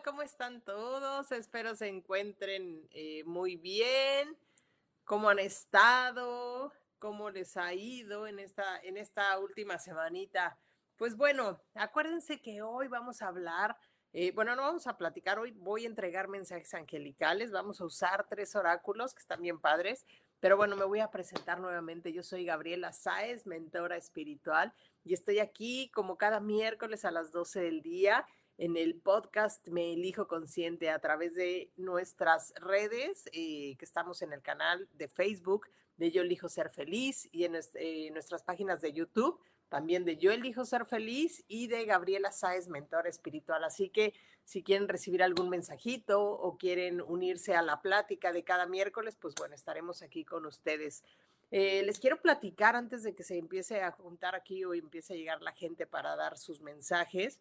¿cómo están todos? Espero se encuentren eh, muy bien. ¿Cómo han estado? ¿Cómo les ha ido en esta, en esta última semanita? Pues bueno, acuérdense que hoy vamos a hablar, eh, bueno, no vamos a platicar hoy, voy a entregar mensajes angelicales, vamos a usar tres oráculos que están bien padres, pero bueno, me voy a presentar nuevamente. Yo soy Gabriela Sáez, mentora espiritual, y estoy aquí como cada miércoles a las 12 del día en el podcast Me Elijo Consciente a través de nuestras redes, eh, que estamos en el canal de Facebook de Yo Elijo Ser Feliz y en eh, nuestras páginas de YouTube, también de Yo Elijo Ser Feliz y de Gabriela Sáez, mentora espiritual. Así que si quieren recibir algún mensajito o quieren unirse a la plática de cada miércoles, pues bueno, estaremos aquí con ustedes. Eh, les quiero platicar antes de que se empiece a juntar aquí o empiece a llegar la gente para dar sus mensajes.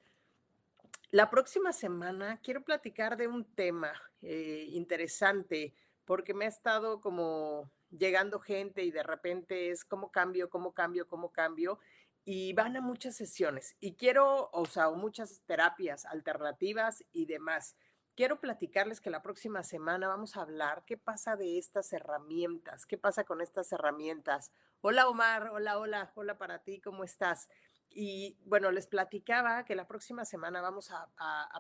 La próxima semana quiero platicar de un tema eh, interesante porque me ha estado como llegando gente y de repente es cómo cambio, cómo cambio, cómo cambio y van a muchas sesiones y quiero, o sea, muchas terapias alternativas y demás. Quiero platicarles que la próxima semana vamos a hablar qué pasa de estas herramientas, qué pasa con estas herramientas. Hola Omar, hola, hola, hola para ti, ¿cómo estás? Y bueno, les platicaba que la próxima semana vamos a,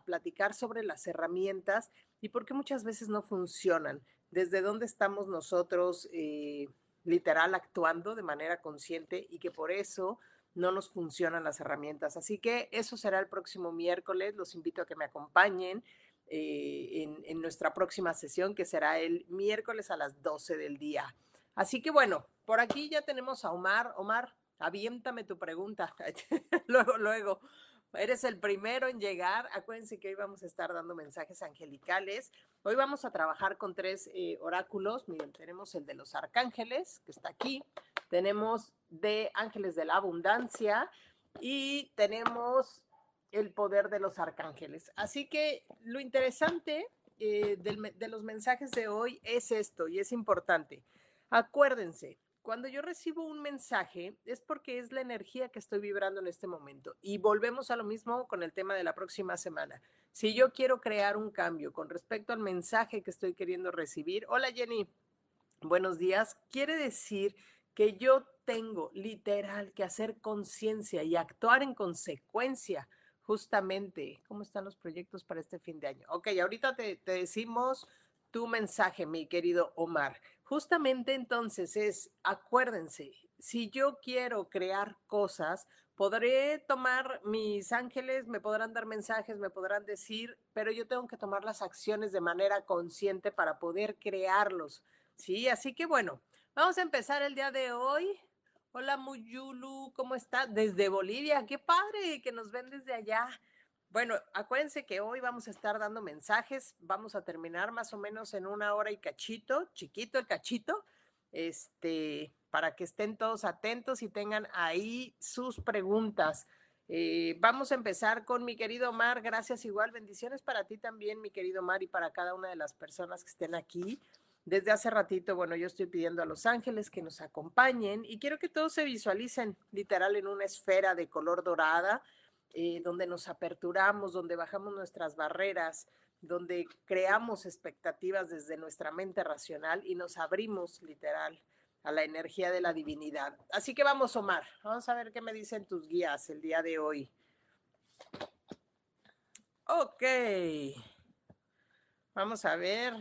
platicar sobre las herramientas y por qué muchas veces no funcionan, desde dónde estamos nosotros eh, literal actuando de manera consciente y que por eso no nos funcionan las herramientas. Así que eso será el próximo miércoles. Los invito a que me acompañen eh, en, en nuestra próxima sesión, que será el miércoles a las 12 del día. Así que bueno, por aquí ya tenemos a Omar. Omar, aviéntame tu pregunta. luego, luego. Eres el primero en llegar. Acuérdense que hoy vamos a estar dando mensajes angelicales. Hoy vamos a trabajar con tres eh, oráculos. Miren, tenemos el de los arcángeles, que está aquí. Tenemos de ángeles de la abundancia y tenemos el poder de los arcángeles. Así que lo interesante eh, de los mensajes de hoy es esto y es importante. Acuérdense, cuando yo recibo un mensaje es porque es la energía que estoy vibrando en este momento. Y volvemos a lo mismo con el tema de la próxima semana. Si yo quiero crear un cambio con respecto al mensaje que estoy queriendo recibir, hola Jenny, buenos días, quiere decir que yo tengo literal que hacer conciencia y actuar en consecuencia justamente. ¿Cómo están los proyectos para este fin de año? Ok, ahorita te, te decimos tu mensaje, mi querido Omar. Justamente entonces es, acuérdense, si yo quiero crear cosas, podré tomar mis ángeles, me podrán dar mensajes, me podrán decir, pero yo tengo que tomar las acciones de manera consciente para poder crearlos. Sí, así que bueno, vamos a empezar el día de hoy. Hola Muyulu, ¿cómo está? Desde Bolivia, qué padre que nos ven desde allá. Bueno, acuérdense que hoy vamos a estar dando mensajes, vamos a terminar más o menos en una hora y cachito, chiquito el cachito, este, para que estén todos atentos y tengan ahí sus preguntas. Eh, vamos a empezar con mi querido Omar, gracias igual, bendiciones para ti también, mi querido Omar, y para cada una de las personas que estén aquí. Desde hace ratito, bueno, yo estoy pidiendo a los ángeles que nos acompañen y quiero que todos se visualicen literal en una esfera de color dorada eh, donde nos aperturamos, donde bajamos nuestras barreras, donde creamos expectativas desde nuestra mente racional y nos abrimos literal a la energía de la divinidad. Así que vamos, Omar, vamos a ver qué me dicen tus guías el día de hoy. Ok, vamos a ver,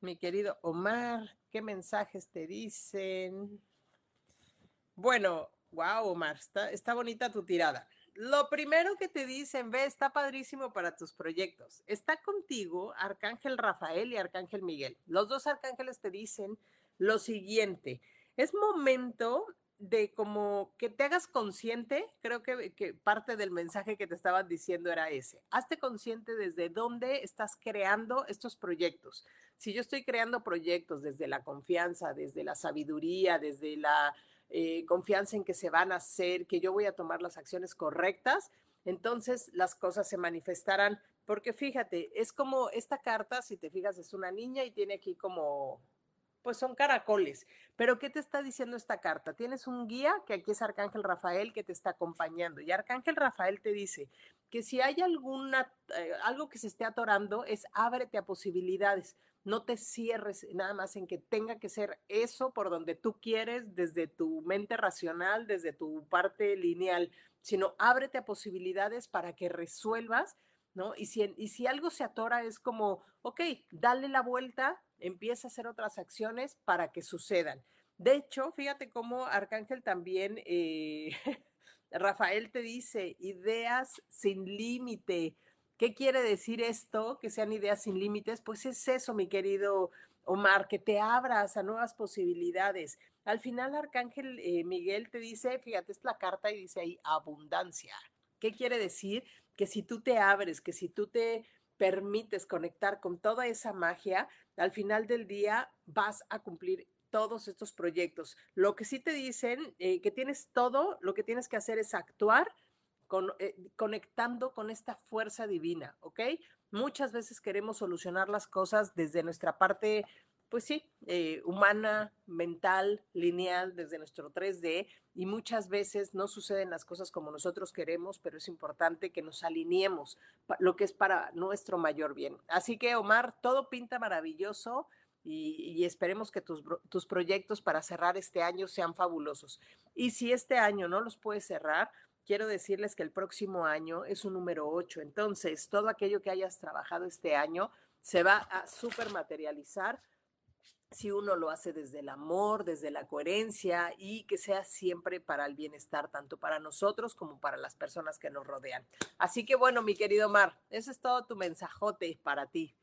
mi querido Omar, qué mensajes te dicen. Bueno, Wow, Omar, está, bonita tu tirada. Lo primero que te dicen, ve, está padrísimo para tus proyectos. Está contigo Arcángel Rafael y Arcángel Miguel. Los dos arcángeles te dicen lo siguiente. Es momento de como que te hagas consciente, creo que, que, parte del mensaje que te estaban diciendo era ese. Hazte consciente desde dónde estás creando estos proyectos. Si yo estoy creando proyectos desde la confianza, desde la sabiduría, desde la eh, confianza en que se van a hacer, que yo voy a tomar las acciones correctas, entonces las cosas se manifestarán. Porque fíjate, es como esta carta, si te fijas, es una niña y tiene aquí como pues son caracoles. Pero ¿qué te está diciendo esta carta? Tienes un guía, que aquí es Arcángel Rafael, que te está acompañando. Y Arcángel Rafael te dice que si hay alguna, eh, algo que se esté atorando, es ábrete a posibilidades. No te cierres nada más en que tenga que ser eso por donde tú quieres, desde tu mente racional, desde tu parte lineal, sino ábrete a posibilidades para que resuelvas ¿no? Y si, y si algo se atora es como, ok, dale la vuelta, empieza a hacer otras acciones para que sucedan. De hecho, fíjate cómo Arcángel también, eh, Rafael te dice, ideas sin límite. ¿Qué quiere decir esto? Que sean ideas sin límites. Pues es eso, mi querido Omar, que te abras a nuevas posibilidades. Al final, Arcángel eh, Miguel te dice, fíjate, es la carta y dice ahí abundancia. ¿Qué quiere decir? que si tú te abres, que si tú te permites conectar con toda esa magia, al final del día vas a cumplir todos estos proyectos. Lo que sí te dicen eh, que tienes todo, lo que tienes que hacer es actuar con, eh, conectando con esta fuerza divina, ¿ok? Muchas veces queremos solucionar las cosas desde nuestra parte pues sí, eh, humana, mental, lineal, desde nuestro 3D, y muchas veces no suceden las cosas como nosotros queremos, pero es importante que nos alineemos, lo que es para nuestro mayor bien. Así que, Omar, todo pinta maravilloso. Y, esperemos que tus, tus proyectos para cerrar este año sean fabulosos. Y si este año no los puedes cerrar, quiero decirles que el próximo año es un número 8. Entonces, todo aquello que hayas trabajado este año se va a super materializar si uno lo hace desde el amor, desde la coherencia y que sea siempre para el bienestar, tanto para nosotros como para las personas que nos rodean. Así que bueno, mi querido Mar, ese es todo tu mensajote para ti.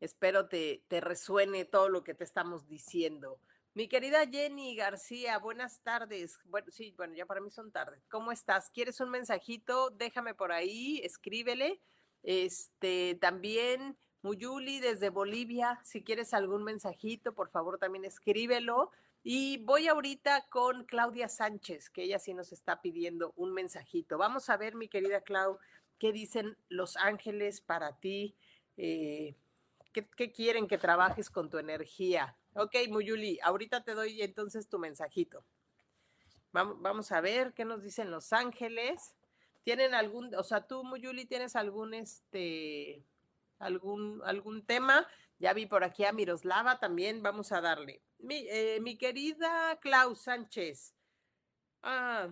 Espero te, te resuene todo lo que te estamos diciendo. Mi querida Jenny García, buenas tardes. Bueno, sí, bueno, ya para mí son tardes. ¿Cómo estás? ¿Quieres un mensajito? Déjame por ahí, escríbele. Este, también Muyuli desde Bolivia, si quieres algún mensajito, por favor también escríbelo. Y voy ahorita con Claudia Sánchez, que ella sí nos está pidiendo un mensajito. Vamos a ver, mi querida Clau, qué dicen los ángeles para ti. Eh, ¿qué, quieren que trabajes con tu energía? Ok, Muyuli, ahorita te doy entonces tu mensajito. Vamos, a ver qué nos dicen los ángeles. ¿Tienen algún, o sea, tú, Muyuli, tienes algún, este, algún, algún tema. Ya vi por aquí a Miroslava también, vamos a darle. Mi, eh, querida Clau Sánchez. Ah,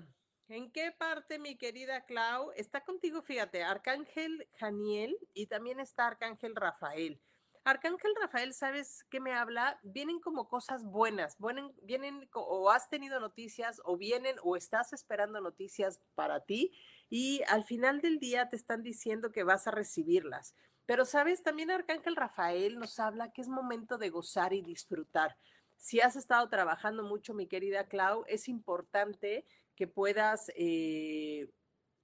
¿En qué parte, mi querida Clau? Está contigo, fíjate, Arcángel Janiel y también está Arcángel Rafael. Arcángel Rafael, ¿sabes qué me habla? Vienen como cosas buenas, vienen, vienen o has tenido noticias o vienen o estás esperando noticias para ti y al final del día te están diciendo que vas a recibirlas. Pero, ¿sabes? También Arcángel Rafael nos habla que es momento de gozar y disfrutar. Si has estado trabajando mucho, mi querida Clau, es importante que puedas eh,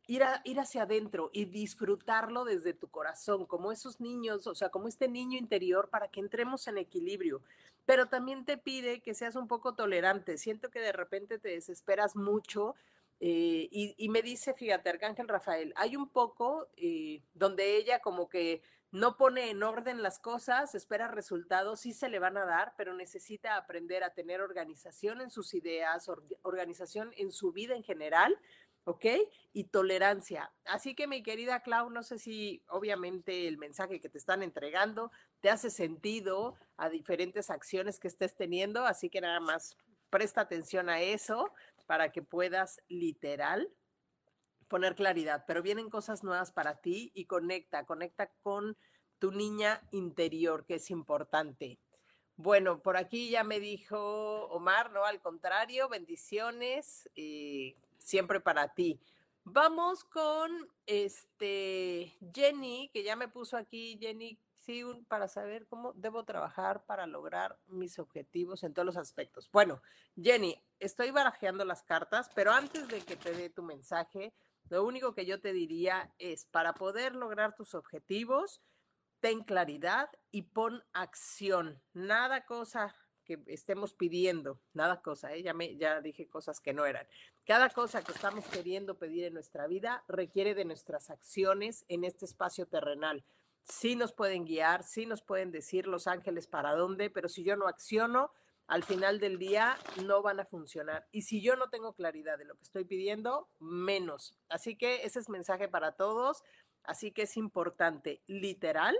ir, ir hacia adentro y disfrutarlo desde tu corazón, como esos niños, o sea, como este niño interior, para que entremos en equilibrio. Pero también te pide que seas un poco tolerante. Siento que de repente te desesperas mucho eh, y, me dice, fíjate, Arcángel Rafael, hay un poco eh, donde ella como que no pone en orden las cosas, espera resultados, sí se le van a dar, pero necesita aprender a tener organización en sus ideas, organización en su vida en general, ¿ok? Y tolerancia. Así que mi querida Clau, no sé si obviamente el mensaje que te están entregando te hace sentido a diferentes acciones que estés teniendo, así que nada más presta atención a eso para que puedas literal poner claridad, pero vienen cosas nuevas para ti y conecta, conecta con tu niña interior, que es importante. Bueno, por aquí ya me dijo Omar, no, al contrario, bendiciones, eh, siempre para ti. Vamos con este Jenny, que ya me puso aquí, Jenny, sí, para saber cómo debo trabajar para lograr mis objetivos en todos los aspectos. Bueno, Jenny, estoy barajeando las cartas, pero antes de que te dé tu mensaje, lo único que yo te diría es, para poder lograr tus objetivos, ten claridad y pon acción. Nada cosa que estemos pidiendo, nada cosa, ¿eh? me, ya dije cosas que no eran. Cada cosa que estamos queriendo pedir en nuestra vida requiere de nuestras acciones en este espacio terrenal. Sí nos pueden guiar, sí nos pueden decir los ángeles para dónde, pero si yo no acciono, al final del día no van a funcionar. Y si yo no tengo claridad de lo que estoy pidiendo, menos. Así que ese es mensaje para todos. Así que es importante, literal,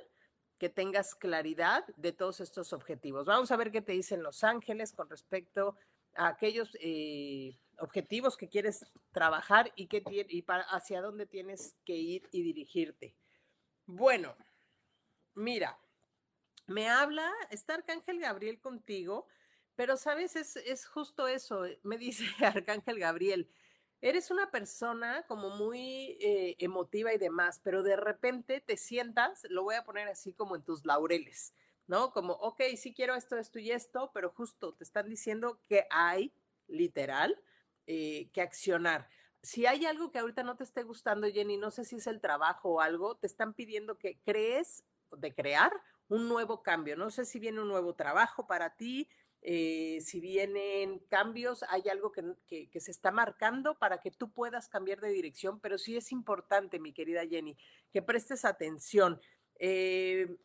que tengas claridad de todos estos objetivos. Vamos a ver qué te dicen los ángeles con respecto a aquellos eh, objetivos que quieres trabajar y, que, y para, hacia dónde tienes que ir y dirigirte. Bueno, mira, me habla, está Arcángel Gabriel contigo, pero sabes, es, es justo eso, me dice Arcángel Gabriel eres una persona como muy eh, emotiva y demás, pero de repente te sientas, lo voy a poner así como en tus laureles, ¿no? Como, ok, sí quiero esto, esto y esto, pero justo te están diciendo que hay, literal, eh, que accionar. Si hay algo que ahorita no te esté gustando, Jenny, no sé si es el trabajo o algo, te están pidiendo que crees, de crear un nuevo cambio. No sé si viene un nuevo trabajo para ti, eh, si vienen cambios, hay algo que, se está marcando para que tú puedas cambiar de dirección, pero sí es importante, mi querida Jenny, que prestes atención. Eh,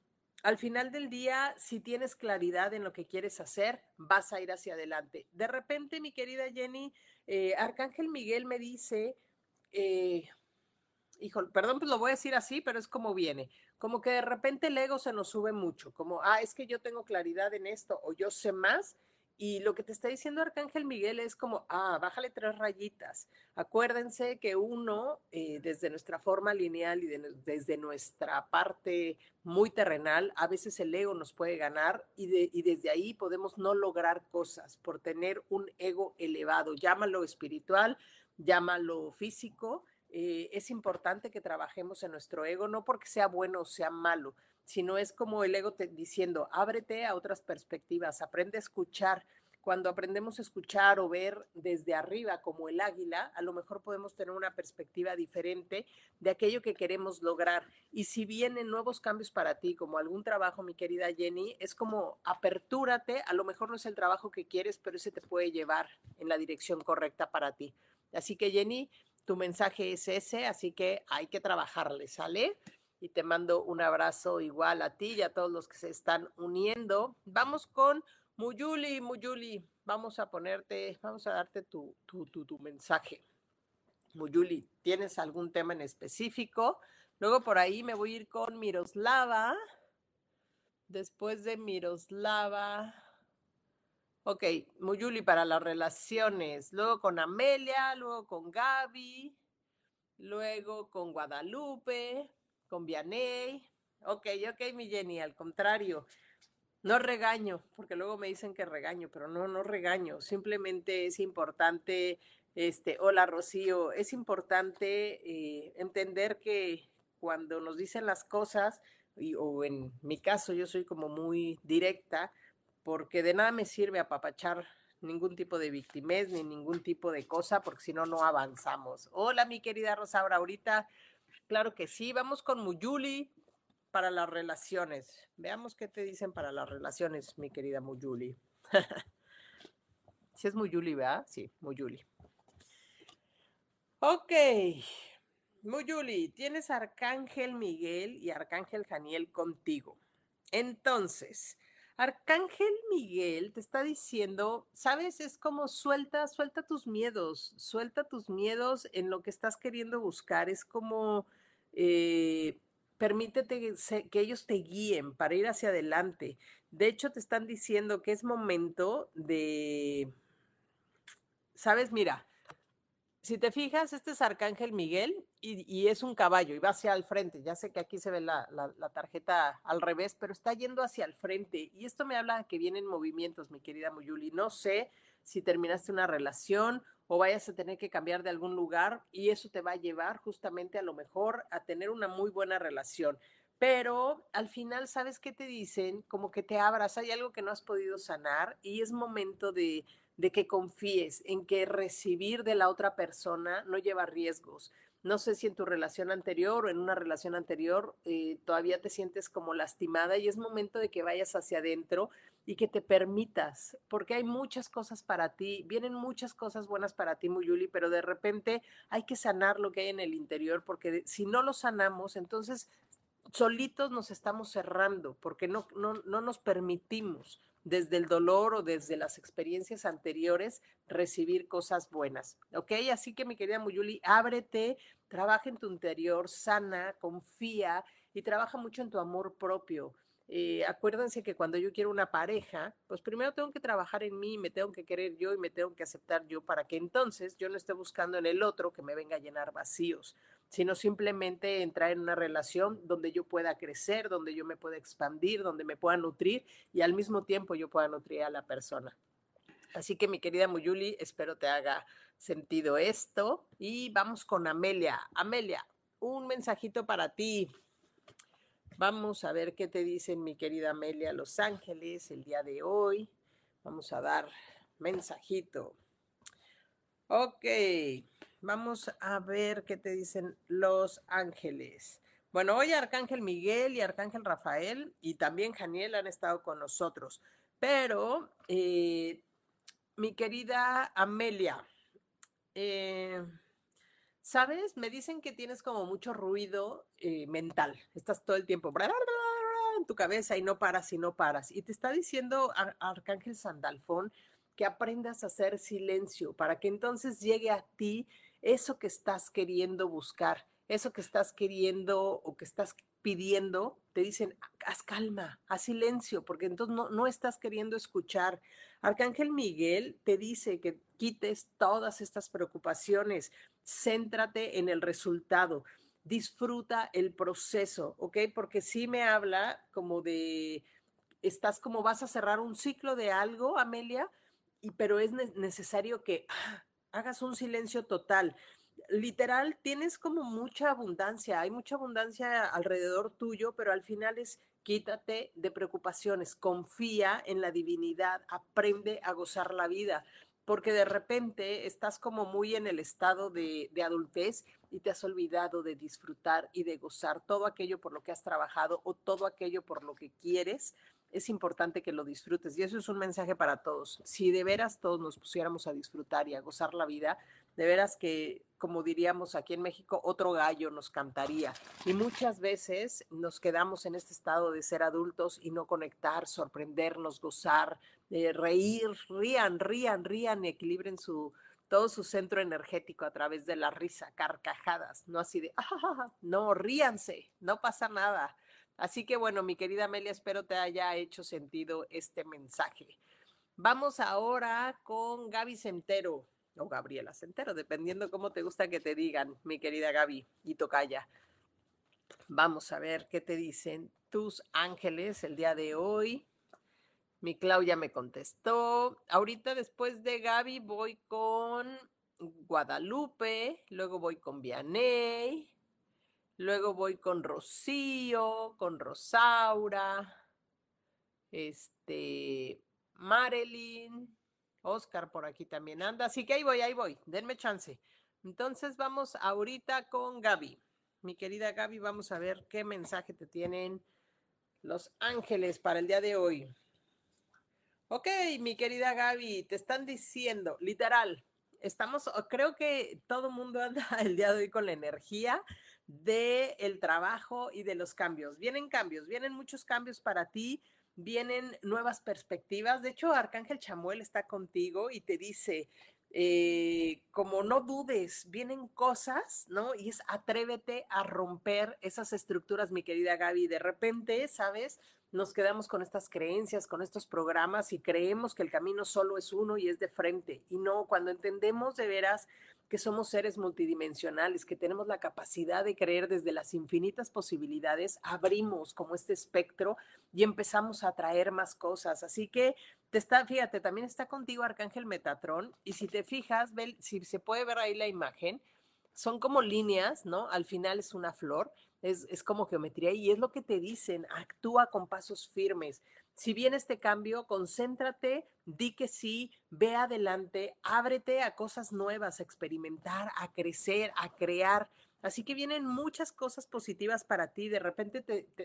al final del día, si tienes claridad en lo que quieres hacer, vas a ir hacia adelante. De repente, mi querida Jenny, eh, Arcángel Miguel me dice, hijo, perdón, pues lo voy a decir así, pero es como viene como que de repente el ego se nos sube mucho, como, ah, es que yo tengo claridad en esto o yo sé más. Y lo que te está diciendo Arcángel Miguel es como, ah, bájale tres rayitas. Acuérdense que uno, eh, desde nuestra forma lineal y desde nuestra parte muy terrenal, a veces el ego nos puede ganar y, y desde ahí podemos no lograr cosas por tener un ego elevado. Llámalo espiritual, llámalo físico, eh, es importante que trabajemos en nuestro ego, no porque sea bueno o sea malo, sino es como el ego te, diciendo, ábrete a otras perspectivas, aprende a escuchar. Cuando aprendemos a escuchar o ver desde arriba como el águila, a lo mejor podemos tener una perspectiva diferente de aquello que queremos lograr. Y si vienen nuevos cambios para ti, como algún trabajo, mi querida Jenny, es como apertúrate, a lo mejor no es el trabajo que quieres, pero ese te puede llevar en la dirección correcta para ti. Así que Jenny, tu mensaje es ese, así que hay que trabajarle, ¿sale? Y te mando un abrazo igual a ti y a todos los que se están uniendo. Vamos con Muyuli, Muyuli, vamos a ponerte, vamos a darte tu, tu, tu, tu mensaje. Muyuli, ¿tienes algún tema en específico? Luego por ahí me voy a ir con Miroslava. Después de Miroslava, Ok, Muyuli para las relaciones, luego con Amelia, luego con Gaby, luego con Guadalupe, con Vianey. Ok, ok, mi Jenny, al contrario, no regaño, porque luego me dicen que regaño, pero no, no regaño, simplemente es importante, este, hola Rocío, es importante eh, entender que cuando nos dicen las cosas, o en mi caso yo soy como muy directa, porque de nada me sirve apapachar ningún tipo de victimez ni ningún tipo de cosa, porque si no, no avanzamos. Hola, mi querida Rosaura, ahorita, claro que sí, vamos con Muyuli para las relaciones. Veamos qué te dicen para las relaciones, mi querida Muyuli. Si es Muyuli, ¿verdad? Sí, Muyuli. Ok, Muyuli, tienes Arcángel Miguel y Arcángel Janiel contigo. Entonces, Arcángel Miguel te está diciendo, sabes, es como suelta, suelta tus miedos, suelta tus miedos en lo que estás queriendo buscar. Es como eh, permítete que ellos te guíen para ir hacia adelante. De hecho, te están diciendo que es momento de, sabes, mira, si te fijas, este es Arcángel Miguel y, es un caballo y va hacia el frente. Ya sé que aquí se ve la, tarjeta al revés, pero está yendo hacia el frente. Y esto me habla que vienen movimientos, mi querida Muyuli. No sé si terminaste una relación o vayas a tener que cambiar de algún lugar y eso te va a llevar justamente a lo mejor a tener una muy buena relación. pero al final, ¿sabes qué te dicen? Como que te abras, hay algo que no has podido sanar y es momento de, de que confíes en que recibir de la otra persona no lleva riesgos. No sé si en tu relación anterior o en una relación anterior eh, todavía te sientes como lastimada y es momento de que vayas hacia adentro y que te permitas, porque hay muchas cosas para ti, vienen muchas cosas buenas para ti, Muyuli, pero de repente hay que sanar lo que hay en el interior, porque si no lo sanamos, entonces solitos nos estamos cerrando porque no, no, no nos permitimos desde el dolor o desde las experiencias anteriores recibir cosas buenas. ¿Ok? Así que mi querida Muyuli, ábrete, trabaja en tu interior, sana, confía y trabaja mucho en tu amor propio. Eh, acuérdense que cuando yo quiero una pareja, pues primero tengo que trabajar en mí, me tengo que querer yo y me tengo que aceptar yo para que entonces yo no esté buscando en el otro que me venga a llenar vacíos sino simplemente entrar en una relación donde yo pueda crecer, donde yo me pueda expandir, donde me pueda nutrir y al mismo tiempo yo pueda nutrir a la persona. Así que mi querida Muyuli, espero te haga sentido esto y vamos con Amelia. Amelia, un mensajito para ti. Vamos a ver qué te dicen mi querida Amelia Los Ángeles el día de hoy. Vamos a dar mensajito. Ok. Vamos a ver qué te dicen los ángeles. Bueno, hoy Arcángel Miguel y Arcángel Rafael y también Janiel han estado con nosotros. Pero, eh, mi querida Amelia, eh, ¿sabes? Me dicen que tienes como mucho ruido eh, mental. Estás todo el tiempo en tu cabeza y no paras y no paras. Y te está diciendo Arcángel Sandalfón que aprendas a hacer silencio para que entonces llegue a ti eso que estás queriendo buscar, eso que estás queriendo o que estás pidiendo, te dicen, haz calma, haz silencio, porque entonces no, no estás queriendo escuchar. Arcángel Miguel te dice que quites todas estas preocupaciones, céntrate en el resultado, disfruta el proceso, ¿ok? Porque sí me habla como de, estás como vas a cerrar un ciclo de algo, Amelia, y, pero es necesario que hagas un silencio total. Literal, tienes como mucha abundancia, hay mucha abundancia alrededor tuyo, pero al final es quítate de preocupaciones, confía en la divinidad, aprende a gozar la vida, porque de repente estás como muy en el estado de, de adultez y te has olvidado de disfrutar y de gozar todo aquello por lo que has trabajado o todo aquello por lo que quieres es importante que lo disfrutes. Y eso es un mensaje para todos. Si de veras todos nos pusiéramos a disfrutar y a gozar la vida, de veras que, como diríamos aquí en México, otro gallo nos cantaría. Y muchas veces nos quedamos en este estado de ser adultos y no conectar, sorprendernos, gozar, eh, reír, rían, rían, rían y equilibren su, todo su centro energético a través de la risa, carcajadas, no así de, ah, no, ríanse, no pasa nada Así que bueno, mi querida Amelia, espero te haya hecho sentido este mensaje. Vamos ahora con Gaby Centero o Gabriela Centero, dependiendo cómo te gusta que te digan, mi querida Gaby y Tocaya. Vamos a ver qué te dicen tus ángeles el día de hoy. Mi Claudia me contestó. Ahorita después de Gaby voy con Guadalupe, luego voy con Vianey, Luego voy con Rocío, con Rosaura, este, Marilyn, Oscar por aquí también anda. Así que ahí voy, ahí voy, denme chance. Entonces vamos ahorita con Gaby. Mi querida Gaby, vamos a ver qué mensaje te tienen los ángeles para el día de hoy. Ok, mi querida Gaby, te están diciendo, literal, estamos, creo que todo mundo anda el día de hoy con la energía de el trabajo y de los cambios. Vienen cambios, vienen muchos cambios para ti, vienen nuevas perspectivas. De hecho, Arcángel Chamuel está contigo y te dice, eh, como no dudes, vienen cosas, ¿no? Y es atrévete a romper esas estructuras, mi querida Gaby. De repente, ¿sabes? Nos quedamos con estas creencias, con estos programas y creemos que el camino solo es uno y es de frente. Y no, cuando entendemos de veras que somos seres multidimensionales, que tenemos la capacidad de creer desde las infinitas posibilidades, abrimos como este espectro y empezamos a atraer más cosas. Así que te está, fíjate, también está contigo Arcángel Metatrón y si te fijas, si se puede ver ahí la imagen, son como líneas, ¿no? Al final es una flor es, es como geometría y es lo que te dicen, actúa con pasos firmes. Si viene este cambio, concéntrate, di que sí, ve adelante, ábrete a cosas nuevas, a experimentar, a crecer, a crear. Así que vienen muchas cosas positivas para ti. De repente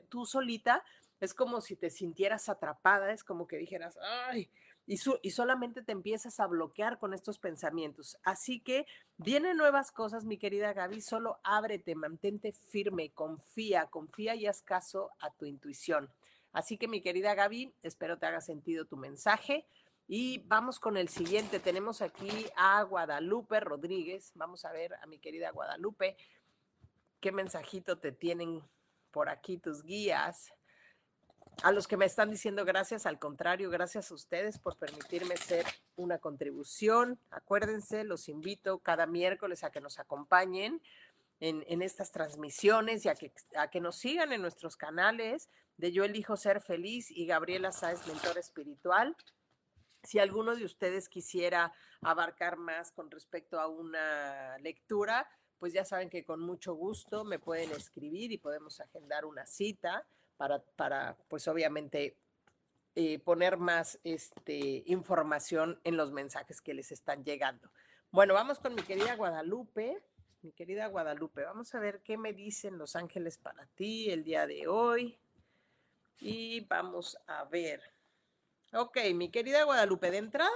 tú solita es como si te sintieras atrapada, es como que dijeras, ay, y, y, solamente te empiezas a bloquear con estos pensamientos. Así que vienen nuevas cosas, mi querida Gaby, solo ábrete, mantente firme, confía, confía y haz caso a tu intuición. Así que mi querida Gaby, espero te haga sentido tu mensaje. Y vamos con el siguiente. Tenemos aquí a Guadalupe Rodríguez. Vamos a ver a mi querida Guadalupe qué mensajito te tienen por aquí tus guías. A los que me están diciendo gracias, al contrario, gracias a ustedes por permitirme ser una contribución. Acuérdense, los invito cada miércoles a que nos acompañen en, estas transmisiones y a que, a que nos sigan en nuestros canales de Yo Elijo Ser Feliz y Gabriela Sáez, mentor espiritual. Si alguno de ustedes quisiera abarcar más con respecto a una lectura, pues ya saben que con mucho gusto me pueden escribir y podemos agendar una cita para, para pues obviamente eh, poner más este, información en los mensajes que les están llegando. Bueno, vamos con mi querida Guadalupe. Mi querida Guadalupe, vamos a ver qué me dicen los ángeles para ti el día de hoy. Y vamos a ver. Ok, mi querida Guadalupe, de entrada,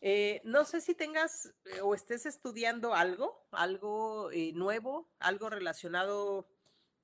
eh, no sé si tengas eh, o estés estudiando algo, algo nuevo, algo relacionado,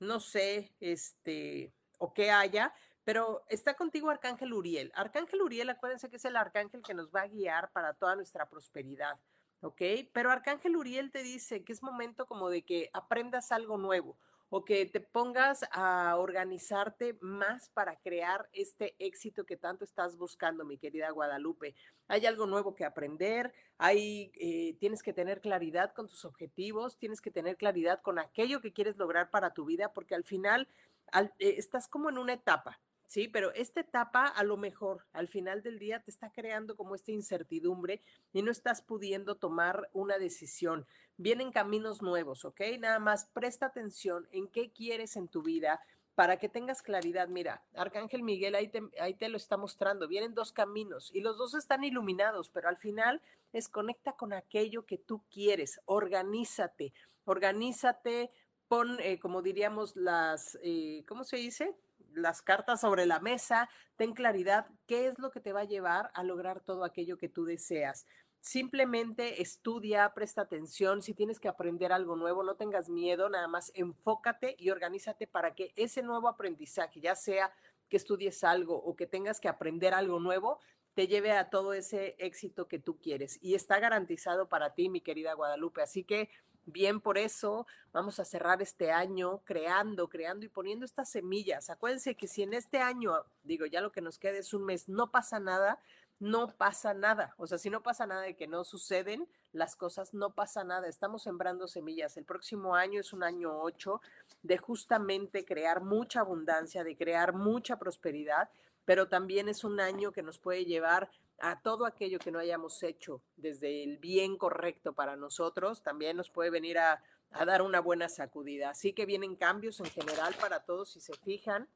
no sé, este, o qué haya, pero está contigo Arcángel Uriel. Arcángel Uriel, acuérdense que es el arcángel que nos va a guiar para toda nuestra prosperidad, ¿ok? Pero Arcángel Uriel te dice que es momento como de que aprendas algo nuevo o que te pongas a organizarte más para crear este éxito que tanto estás buscando, mi querida Guadalupe. Hay algo nuevo que aprender, hay, eh, tienes que tener claridad con tus objetivos, tienes que tener claridad con aquello que quieres lograr para tu vida, porque al final eh, estás como en una etapa. Sí, pero esta etapa a lo mejor al final del día te está creando como esta incertidumbre y no estás pudiendo tomar una decisión. Vienen caminos nuevos, ¿ok? Nada más presta atención en qué quieres en tu vida para que tengas claridad. Mira, Arcángel Miguel ahí te, ahí te lo está mostrando. Vienen dos caminos y los dos están iluminados, pero al final es conecta con aquello que tú quieres. Organízate, organízate, pon, eh, como diríamos, las, eh, ¿cómo se dice? Las cartas sobre la mesa, ten claridad qué es lo que te va a llevar a lograr todo aquello que tú deseas. Simplemente estudia, presta atención, si tienes que aprender algo nuevo, no tengas miedo, nada más enfócate y organízate para que ese nuevo aprendizaje, ya sea que estudies algo o que tengas que aprender algo nuevo, te lleve a todo ese éxito que tú quieres. Y está garantizado para ti, mi querida Guadalupe. Así que Bien por eso vamos a cerrar este año creando, creando y poniendo estas semillas. Acuérdense que si en este año, digo, ya lo que nos queda es un mes, no pasa nada, no pasa nada. O sea, si no pasa nada de que no suceden las cosas, no pasa nada. Estamos sembrando semillas. El próximo año es un año 8 de justamente crear mucha abundancia, de crear mucha prosperidad, pero también es un año que nos puede llevar a todo aquello que no hayamos hecho desde el bien correcto para nosotros, también nos puede venir a, dar una buena sacudida. Así que vienen cambios en general para todos, si se fijan.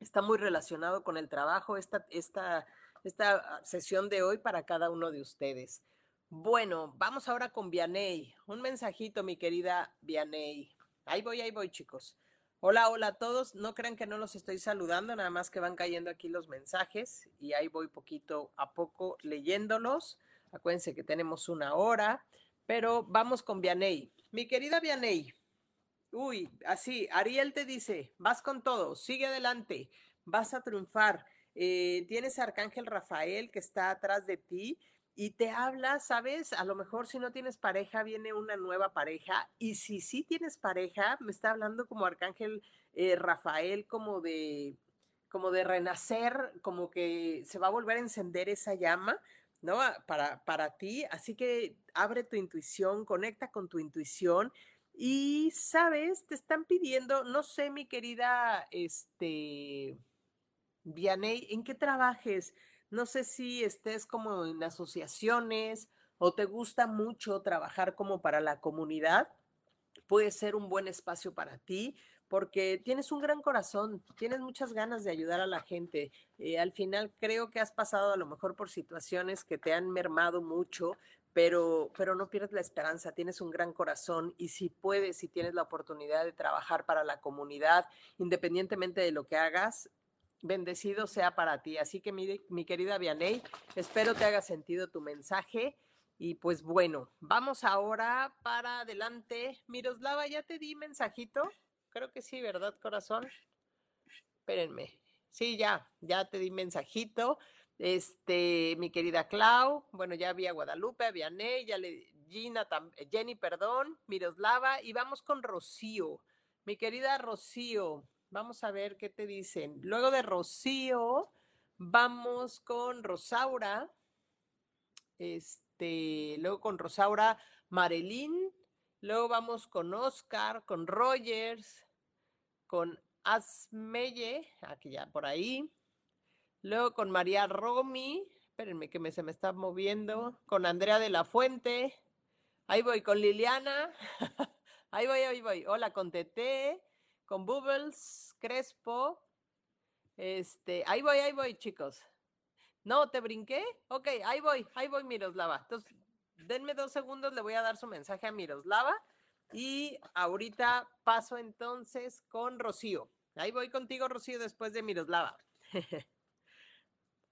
Está muy relacionado con el trabajo esta, esta, esta sesión de hoy para cada uno de ustedes. Bueno, vamos ahora con Vianey. Un mensajito, mi querida Vianey. Ahí voy, ahí voy, chicos. Hola, hola a todos. No crean que no los estoy saludando, nada más que van cayendo aquí los mensajes y ahí voy poquito a poco leyéndolos. Acuérdense que tenemos una hora, pero vamos con Vianey. Mi querida Vianey, uy, así, Ariel te dice, vas con todo, sigue adelante, vas a triunfar. Eh, tienes a Arcángel Rafael que está atrás de ti y te habla, ¿sabes? A lo mejor si no tienes pareja, viene una nueva pareja. Y si sí tienes pareja, me está hablando como Arcángel eh, Rafael, como de, como de renacer, como que se va a volver a encender esa llama, ¿no? Para, para ti. Así que abre tu intuición, conecta con tu intuición. Y, ¿sabes? Te están pidiendo, no sé, mi querida, este, Vianey, ¿en qué trabajes? No sé si estés como en asociaciones o te gusta mucho trabajar como para la comunidad. Puede ser un buen espacio para ti porque tienes un gran corazón, tienes muchas ganas de ayudar a la gente. Eh, al final creo que has pasado a lo mejor por situaciones que te han mermado mucho, pero, pero no pierdes la esperanza, tienes un gran corazón y si puedes, si tienes la oportunidad de trabajar para la comunidad, independientemente de lo que hagas, bendecido sea para ti. Así que mi, mi querida Vianey, espero te haga sentido tu mensaje. Y pues bueno, vamos ahora para adelante. Miroslava, ya te di mensajito. Creo que sí, ¿verdad, corazón? Espérenme. Sí, ya, ya te di mensajito. Este, mi querida Clau, bueno, ya había Guadalupe, había Ney, ya le, Gina, Jenny, perdón, Miroslava, y vamos con Rocío. Mi querida Rocío, vamos a ver qué te dicen. Luego de Rocío, vamos con Rosaura. Este, luego con Rosaura Marilyn, Luego vamos con Oscar, con Rogers, con Asmeye, aquí ya por ahí. Luego con María Romy, espérenme que se me está moviendo, con Andrea de la Fuente. Ahí voy con Liliana. ahí voy, ahí voy. Hola con Tete, con Bubbles, Crespo. Este, ahí voy, ahí voy, chicos. No, ¿te brinqué? Ok, ahí voy, ahí voy, Miroslava. Entonces, denme dos segundos, le voy a dar su mensaje a Miroslava y ahorita paso entonces con Rocío. Ahí voy contigo, Rocío, después de Miroslava.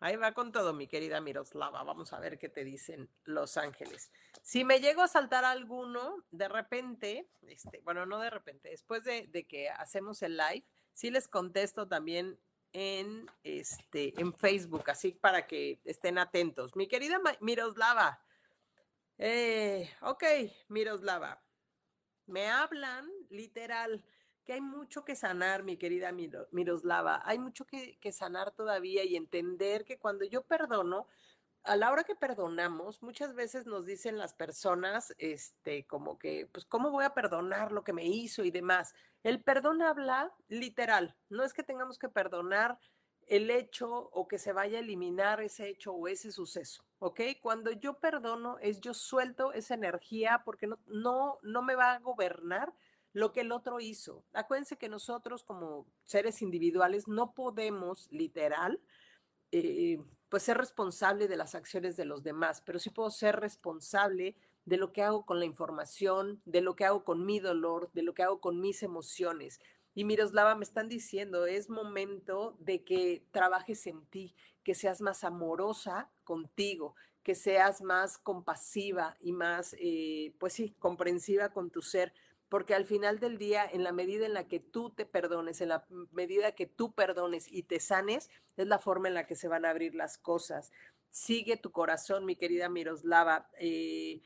Ahí va con todo, mi querida Miroslava. Vamos a ver qué te dicen Los Ángeles. Si me llego a saltar alguno, de repente, este, bueno, no de repente, después de, que hacemos el live, sí les contesto también en, este, en Facebook, así para que estén atentos. Mi querida Miroslava, eh, ok, Miroslava, me hablan literal que hay mucho que sanar, mi querida Miroslava, hay mucho que, que sanar todavía y entender que cuando yo perdono, a la hora que perdonamos, muchas veces nos dicen las personas, este, como que, pues, ¿cómo voy a perdonar lo que me hizo y demás? El perdón habla literal, no es que tengamos que perdonar el hecho o que se vaya a eliminar ese hecho o ese suceso, ¿ok? Cuando yo perdono es yo suelto esa energía porque no, no, no me va a gobernar lo que el otro hizo. Acuérdense que nosotros como seres individuales no podemos literal eh, pues ser responsable de las acciones de los demás, pero sí puedo ser responsable de lo que hago con la información, de lo que hago con mi dolor, de lo que hago con mis emociones. Y Miroslava, me están diciendo, es momento de que trabajes en ti, que seas más amorosa contigo, que seas más compasiva y más, eh, pues sí, comprensiva con tu ser, porque al final del día, en la medida en la que tú te perdones, en la medida que tú perdones y te sanes, es la forma en la que se van a abrir las cosas. Sigue tu corazón, mi querida Miroslava. Eh,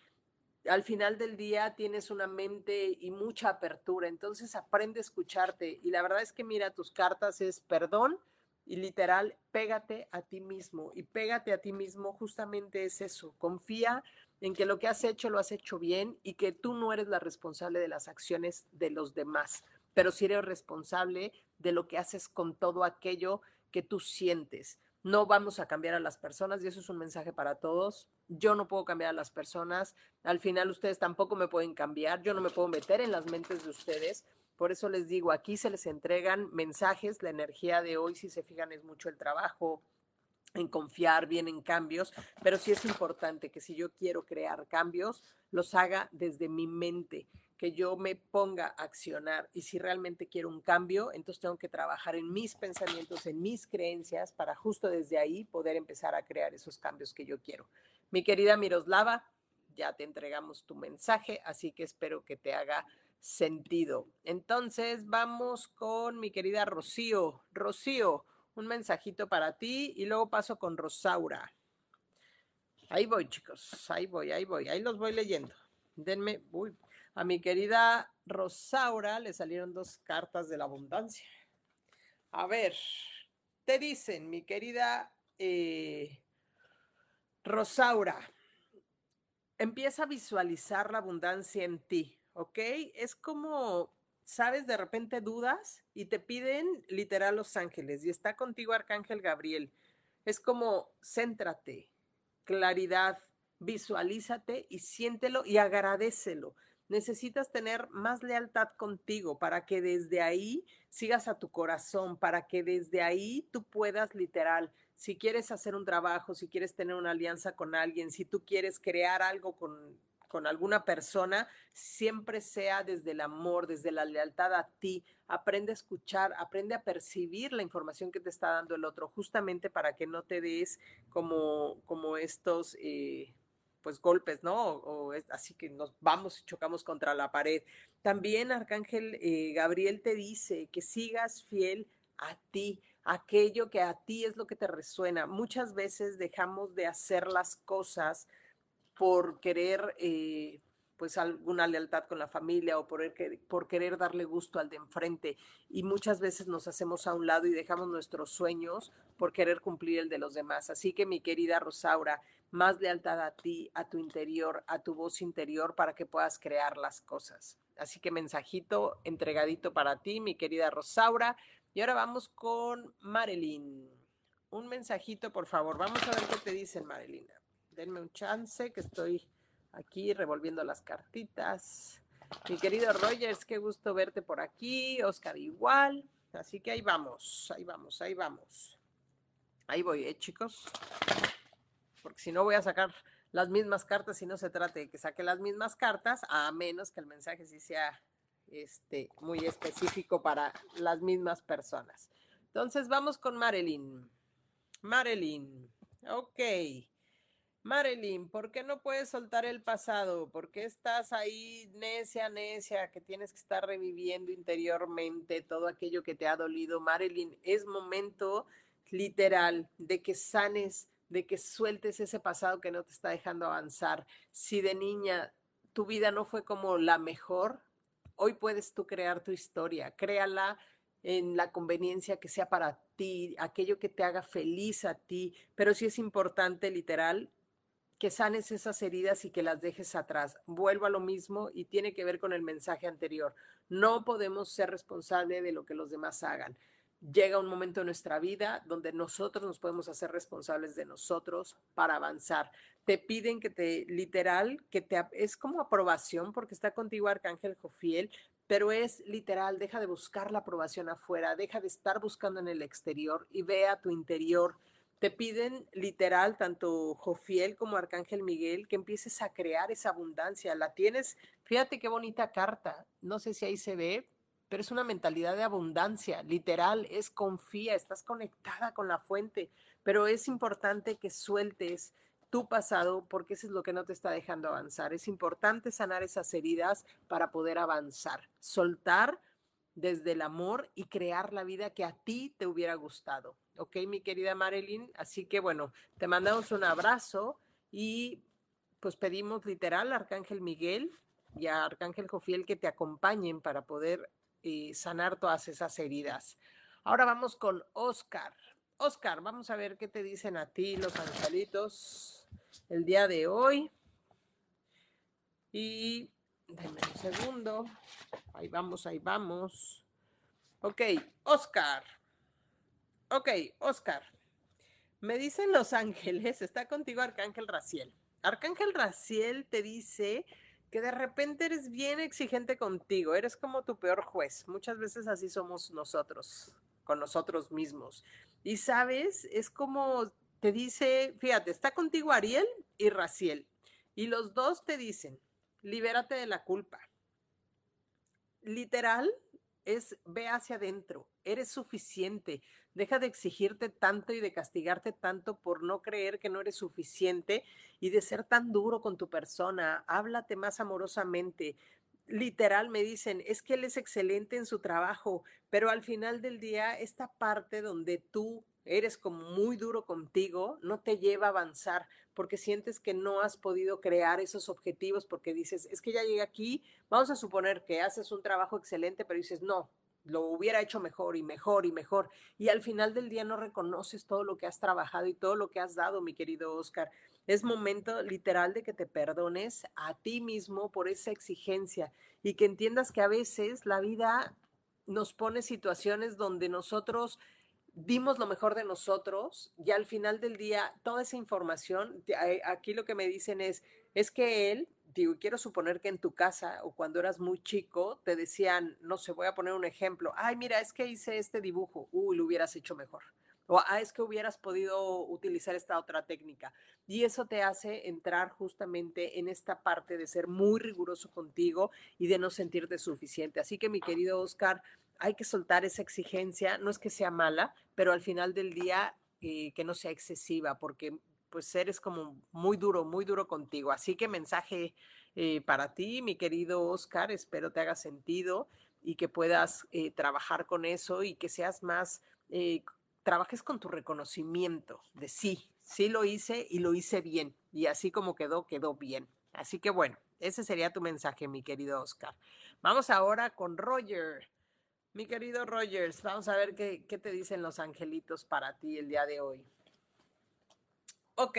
al final del día tienes una mente y mucha apertura, entonces aprende a escucharte. Y la verdad es que mira, tus cartas es perdón y literal, pégate a ti mismo. Y pégate a ti mismo justamente es eso, confía en que lo que has hecho lo has hecho bien y que tú no eres la responsable de las acciones de los demás, pero sí eres responsable de lo que haces con todo aquello que tú sientes. No vamos a cambiar a las personas y eso es un mensaje para todos. Yo no puedo cambiar a las personas. Al final ustedes tampoco me pueden cambiar. Yo no me puedo meter en las mentes de ustedes. Por eso les digo, aquí se les entregan mensajes. La energía de hoy, si se fijan, es mucho el trabajo, en confiar, bien en cambios, pero sí es importante que si yo quiero crear cambios, los haga desde mi mente que yo me ponga a accionar y si realmente quiero un cambio, entonces tengo que trabajar en mis pensamientos, en mis creencias para justo desde ahí poder empezar a crear esos cambios que yo quiero. Mi querida Miroslava, ya te entregamos tu mensaje, así que espero que te haga sentido. Entonces vamos con mi querida Rocío. Rocío, un mensajito para ti y luego paso con Rosaura. Ahí voy, chicos, ahí voy, ahí voy, ahí los voy leyendo. Denme, uy, a mi querida Rosaura le salieron dos cartas de la abundancia. A ver, te dicen, mi querida eh, Rosaura, empieza a visualizar la abundancia en ti, ¿ok? Es como, sabes, de repente dudas y te piden literal los ángeles y está contigo Arcángel Gabriel. Es como, céntrate, claridad, visualízate y siéntelo y agradecelo necesitas tener más lealtad contigo para que desde ahí sigas a tu corazón, para que desde ahí tú puedas literal, si quieres hacer un trabajo, si quieres tener una alianza con alguien, si tú quieres crear algo con, con alguna persona, siempre sea desde el amor, desde la lealtad a ti. Aprende a escuchar, aprende a percibir la información que te está dando el otro, justamente para que no te des como, como estos... Eh, pues golpes, ¿no? O, es, así que nos vamos y chocamos contra la pared. También Arcángel eh, Gabriel te dice que sigas fiel a ti, aquello que a ti es lo que te resuena. Muchas veces dejamos de hacer las cosas por querer, eh, pues, alguna lealtad con la familia o por, querer darle gusto al de enfrente. Y muchas veces nos hacemos a un lado y dejamos nuestros sueños por querer cumplir el de los demás. Así que, mi querida Rosaura, más lealtad a ti, a tu interior, a tu voz interior para que puedas crear las cosas. Así que mensajito entregadito para ti, mi querida Rosaura. Y ahora vamos con Marilyn. Un mensajito, por favor. Vamos a ver qué te dicen, Marilyn. Denme un chance que estoy aquí revolviendo las cartitas. Mi querido Rogers, qué gusto verte por aquí. Oscar igual. Así que ahí vamos, ahí vamos, ahí vamos. Ahí voy, ¿eh, chicos? porque si no voy a sacar las mismas cartas y no se trate de que saque las mismas cartas, a menos que el mensaje sí sea este, muy específico para las mismas personas. Entonces vamos con Marilyn. Marilyn, ok. Marilyn, ¿por qué no puedes soltar el pasado? ¿Por qué estás ahí necia, necia, que tienes que estar reviviendo interiormente todo aquello que te ha dolido? Marilyn, es momento literal de que sanes de que sueltes ese pasado que no te está dejando avanzar. Si de niña tu vida no fue como la mejor, hoy puedes tú crear tu historia, créala en la conveniencia que sea para ti, aquello que te haga feliz a ti, pero sí es importante, literal, que sanes esas heridas y que las dejes atrás. Vuelvo a lo mismo y tiene que ver con el mensaje anterior. No podemos ser responsables de lo que los demás hagan llega un momento en nuestra vida donde nosotros nos podemos hacer responsables de nosotros para avanzar. Te piden que te, literal, que te, es como aprobación porque está contigo Arcángel Jofiel, pero es literal, deja de buscar la aprobación afuera, deja de estar buscando en el exterior y ve a tu interior. Te piden literal, tanto Jofiel como Arcángel Miguel, que empieces a crear esa abundancia. La tienes, fíjate qué bonita carta, no sé si ahí se ve, pero es una mentalidad de abundancia, literal, es confía, estás conectada con la fuente, pero es importante que sueltes tu pasado porque eso es lo que no te está dejando avanzar. Es importante sanar esas heridas para poder avanzar, soltar desde el amor y crear la vida que a ti te hubiera gustado. ¿Ok, mi querida Marilyn? Así que bueno, te mandamos un abrazo y pues pedimos literal a Arcángel Miguel y a Arcángel Jofiel que te acompañen para poder y sanar todas esas heridas. Ahora vamos con Oscar. Oscar, vamos a ver qué te dicen a ti los angelitos el día de hoy. Y denme un segundo. Ahí vamos, ahí vamos. Ok, Oscar. Ok, Oscar. Me dicen los ángeles, está contigo Arcángel Raciel. Arcángel Raciel te dice que de repente eres bien exigente contigo, eres como tu peor juez. Muchas veces así somos nosotros, con nosotros mismos. Y sabes, es como te dice, fíjate, está contigo Ariel y Raciel, y los dos te dicen, libérate de la culpa. Literal, es ve hacia adentro, eres suficiente, deja de exigirte tanto y de castigarte tanto por no creer que no eres suficiente y de ser tan duro con tu persona, háblate más amorosamente. Literal me dicen, es que él es excelente en su trabajo, pero al final del día, esta parte donde tú eres como muy duro contigo, no te lleva a avanzar porque sientes que no has podido crear esos objetivos porque dices, es que ya llegué aquí, vamos a suponer que haces un trabajo excelente, pero dices, no, lo hubiera hecho mejor y mejor y mejor. Y al final del día no reconoces todo lo que has trabajado y todo lo que has dado, mi querido Oscar. Es momento literal de que te perdones a ti mismo por esa exigencia y que entiendas que a veces la vida nos pone situaciones donde nosotros dimos lo mejor de nosotros y al final del día toda esa información, aquí lo que me dicen es, es que él digo, quiero suponer que en tu casa o cuando eras muy chico te decían, no sé, voy a poner un ejemplo, ay, mira, es que hice este dibujo, uy, lo hubieras hecho mejor. O ah, es que hubieras podido utilizar esta otra técnica. Y eso te hace entrar justamente en esta parte de ser muy riguroso contigo y de no sentirte suficiente. Así que mi querido Oscar, hay que soltar esa exigencia. No es que sea mala, pero al final del día eh, que no sea excesiva, porque pues eres como muy duro, muy duro contigo. Así que mensaje eh, para ti, mi querido Oscar, espero te haga sentido y que puedas eh, trabajar con eso y que seas más, eh, trabajes con tu reconocimiento de sí, sí lo hice y lo hice bien. Y así como quedó, quedó bien. Así que bueno, ese sería tu mensaje, mi querido Oscar. Vamos ahora con Roger. Mi querido Rogers, vamos a ver qué, qué te dicen los angelitos para ti el día de hoy. Ok.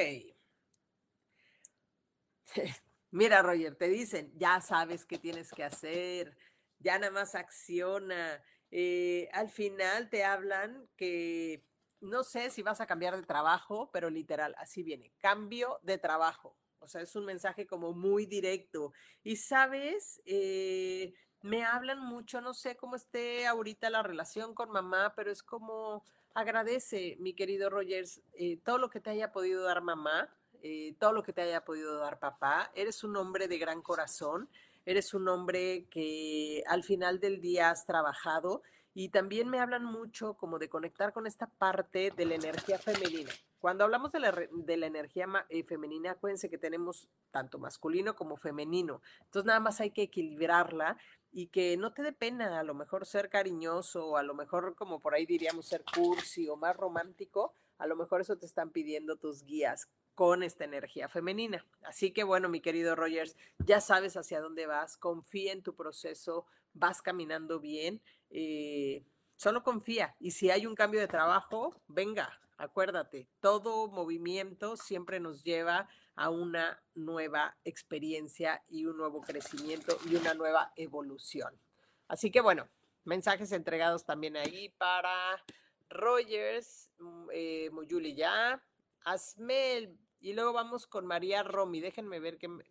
Mira, Roger, te dicen, ya sabes qué tienes que hacer, ya nada más acciona. Eh, al final te hablan que no sé si vas a cambiar de trabajo, pero literal, así viene, cambio de trabajo. O sea, es un mensaje como muy directo. Y sabes, eh, me hablan mucho, no sé cómo esté ahorita la relación con mamá, pero es como agradece, mi querido Rogers, eh, todo lo que te haya podido dar mamá, eh, todo lo que te haya podido dar papá. Eres un hombre de gran corazón, eres un hombre que al final del día has trabajado y también me hablan mucho como de conectar con esta parte de la energía femenina. Cuando hablamos de la, de la energía eh, femenina, acuérdense que tenemos tanto masculino como femenino. Entonces nada más hay que equilibrarla y que no te dé pena a lo mejor ser cariñoso o a lo mejor como por ahí diríamos ser cursi o más romántico, a lo mejor eso te están pidiendo tus guías con esta energía femenina. Así que bueno, mi querido Rogers, ya sabes hacia dónde vas, confía en tu proceso, vas caminando bien, eh, solo confía y si hay un cambio de trabajo, venga, acuérdate, todo movimiento siempre nos lleva a una nueva experiencia y un nuevo crecimiento y una nueva evolución. Así que bueno, mensajes entregados también ahí para Rogers, mm, eh, Muyuli ya, Asmel, y luego vamos con María Romy. Déjenme ver qué me,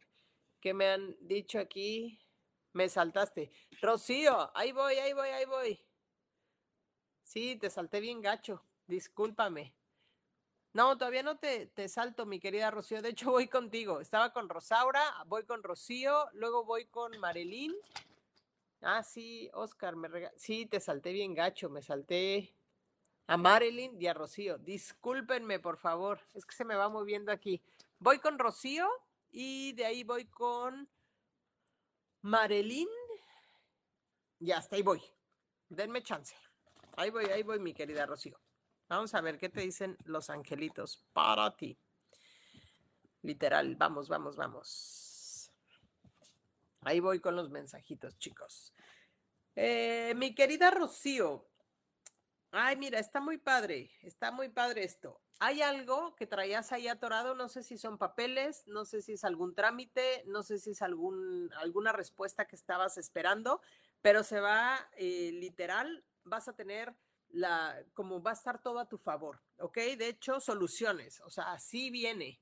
qué me han dicho aquí. Me saltaste. Rocío, ahí voy, ahí voy, ahí voy. Sí, te salté bien gacho. Discúlpame. No, todavía no te, salto, mi querida Rocío. De hecho, voy contigo. Estaba con Rosaura, voy con Rocío, luego voy con Marilyn. Ah, sí, Oscar, me rega... Sí, te salté bien gacho, me salté a Marilyn y a Rocío. Discúlpenme, por favor, es que se me va moviendo aquí. Voy con Rocío y de ahí voy con Marilyn. Ya hasta ahí voy. Denme chance. Ahí voy, ahí voy, mi querida Rocío. Vamos a ver qué te dicen los angelitos para ti. Literal, vamos, vamos, vamos. Ahí voy con los mensajitos, chicos. Eh, mi querida Rocío. Ay, mira, está muy padre, está muy padre esto. Hay algo que traías ahí atorado, no sé si son papeles, no sé si es algún trámite, no sé si es algún, alguna respuesta que estabas esperando, pero se va, eh, literal, vas a tener como va a estar todo a tu favor, ¿ok? De hecho, soluciones, o sea, así viene,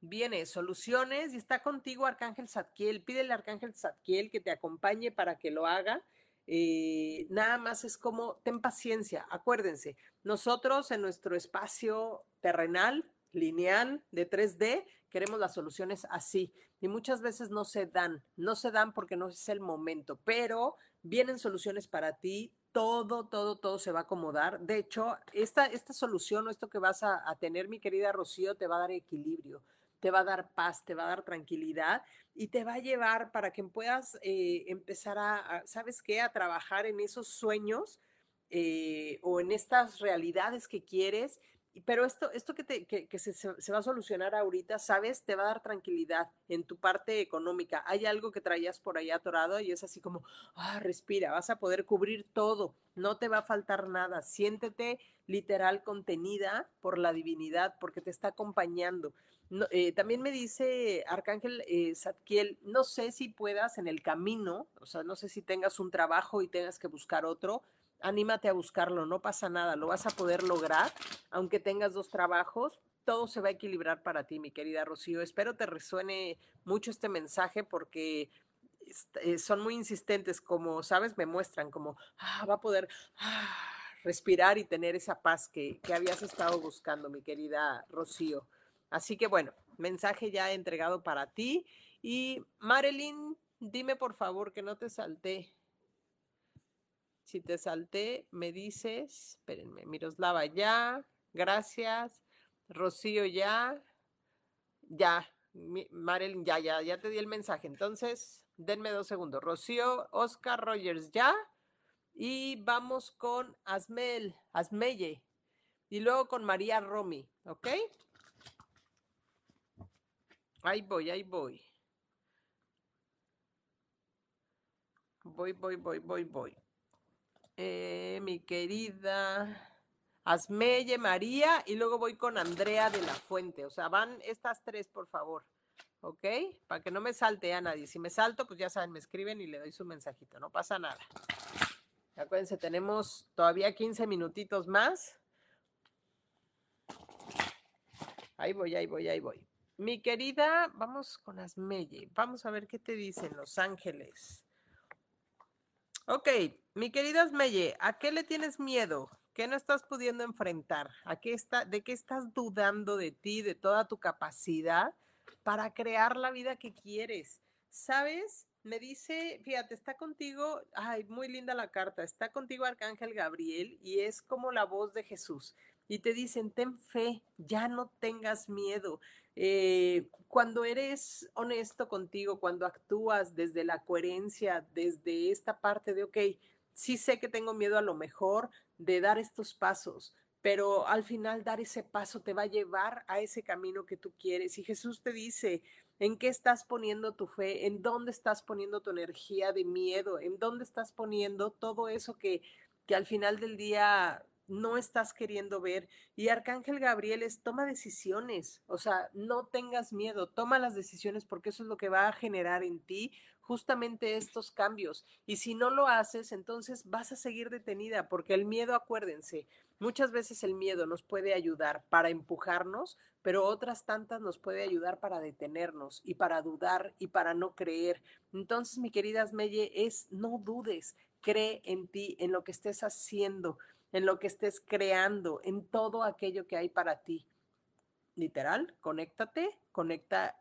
viene soluciones y está contigo Arcángel Zadkiel, pídele a Arcángel Zadkiel que te acompañe para que lo haga. Eh, nada más es como, ten paciencia, acuérdense, nosotros en nuestro espacio terrenal, lineal, de 3D, queremos las soluciones así y muchas veces no se dan, no se dan porque no es el momento, pero vienen soluciones para ti, todo, todo, todo se va a acomodar. De hecho, esta, esta solución o esto que vas a, tener, mi querida Rocío, te va a dar equilibrio, te va a dar paz, te va a dar tranquilidad y te va a llevar para que puedas eh, empezar a, ¿sabes qué?, a trabajar en esos sueños eh, o en estas realidades que quieres pero esto, esto que, te, que, se, se, va a solucionar ahorita, ¿sabes? Te va a dar tranquilidad en tu parte económica. Hay algo que traías por ahí atorado y es así como, ah, respira, vas a poder cubrir todo, no te va a faltar nada. Siéntete literal contenida por la divinidad, porque te está acompañando. Eh, también me dice Arcángel eh, Zadkiel, no sé si puedas en el camino, o sea, no sé si tengas un trabajo y tengas que buscar otro, anímate a buscarlo, no pasa nada, lo vas a poder lograr, aunque tengas dos trabajos, todo se va a equilibrar para ti, mi querida Rocío. Espero te resuene mucho este mensaje porque eh, son muy insistentes, como sabes, me muestran como ah, va a poder ah, respirar y tener esa paz que, que habías estado buscando, mi querida Rocío. Así que bueno, mensaje ya entregado para ti. Y Marilyn, dime por favor que no te salté. Si te salté, me dices, espérenme, Miroslava ya, gracias. Rocío ya, ya, Marilyn ya, ya, ya te di el mensaje. Entonces, denme dos segundos. Rocío, Oscar Rogers ya. Y vamos con Asmel, Asmeye. Y luego con María Romy, ¿ok? Ahí voy, ahí voy. Voy, voy, voy, voy, voy. Eh, mi querida Asmeye, María, y luego voy con Andrea de la Fuente. O sea, van estas tres, por favor. ¿Ok? Para que no me salte a nadie. Si me salto, pues ya saben, me escriben y le doy su mensajito. No pasa nada. Acuérdense, tenemos todavía 15 minutitos más. Ahí voy, ahí voy, ahí voy. Mi querida, vamos con Asmeye. Vamos a ver qué te dicen Los Ángeles. Ok, mi querida Asmeye, ¿a qué le tienes miedo? ¿Qué no estás pudiendo enfrentar? ¿A qué está, ¿De qué estás dudando de ti, de toda tu capacidad para crear la vida que quieres? ¿Sabes? Me dice, fíjate, está contigo, ay, muy linda la carta, está contigo Arcángel Gabriel y es como la voz de Jesús. Y te dicen, ten fe, ya no tengas miedo. Eh, cuando eres honesto contigo, cuando actúas desde la coherencia, desde esta parte de, ok, sí sé que tengo miedo a lo mejor de dar estos pasos, pero al final dar ese paso te va a llevar a ese camino que tú quieres. Y Jesús te dice, ¿en qué estás poniendo tu fe? ¿En dónde estás poniendo tu energía de miedo? ¿En dónde estás poniendo todo eso que, que al final del día no estás queriendo ver. Y Arcángel Gabriel es toma decisiones, o sea, no tengas miedo, toma las decisiones porque eso es lo que va a generar en ti justamente estos cambios. Y si no lo haces, entonces vas a seguir detenida, porque el miedo, acuérdense, muchas veces el miedo nos puede ayudar para empujarnos, pero otras tantas nos puede ayudar para detenernos y para dudar y para no creer. Entonces, mi querida Melle, es no dudes, cree en ti, en lo que estés haciendo, en lo que estés creando, en todo aquello que hay para ti. Literal, conéctate, conecta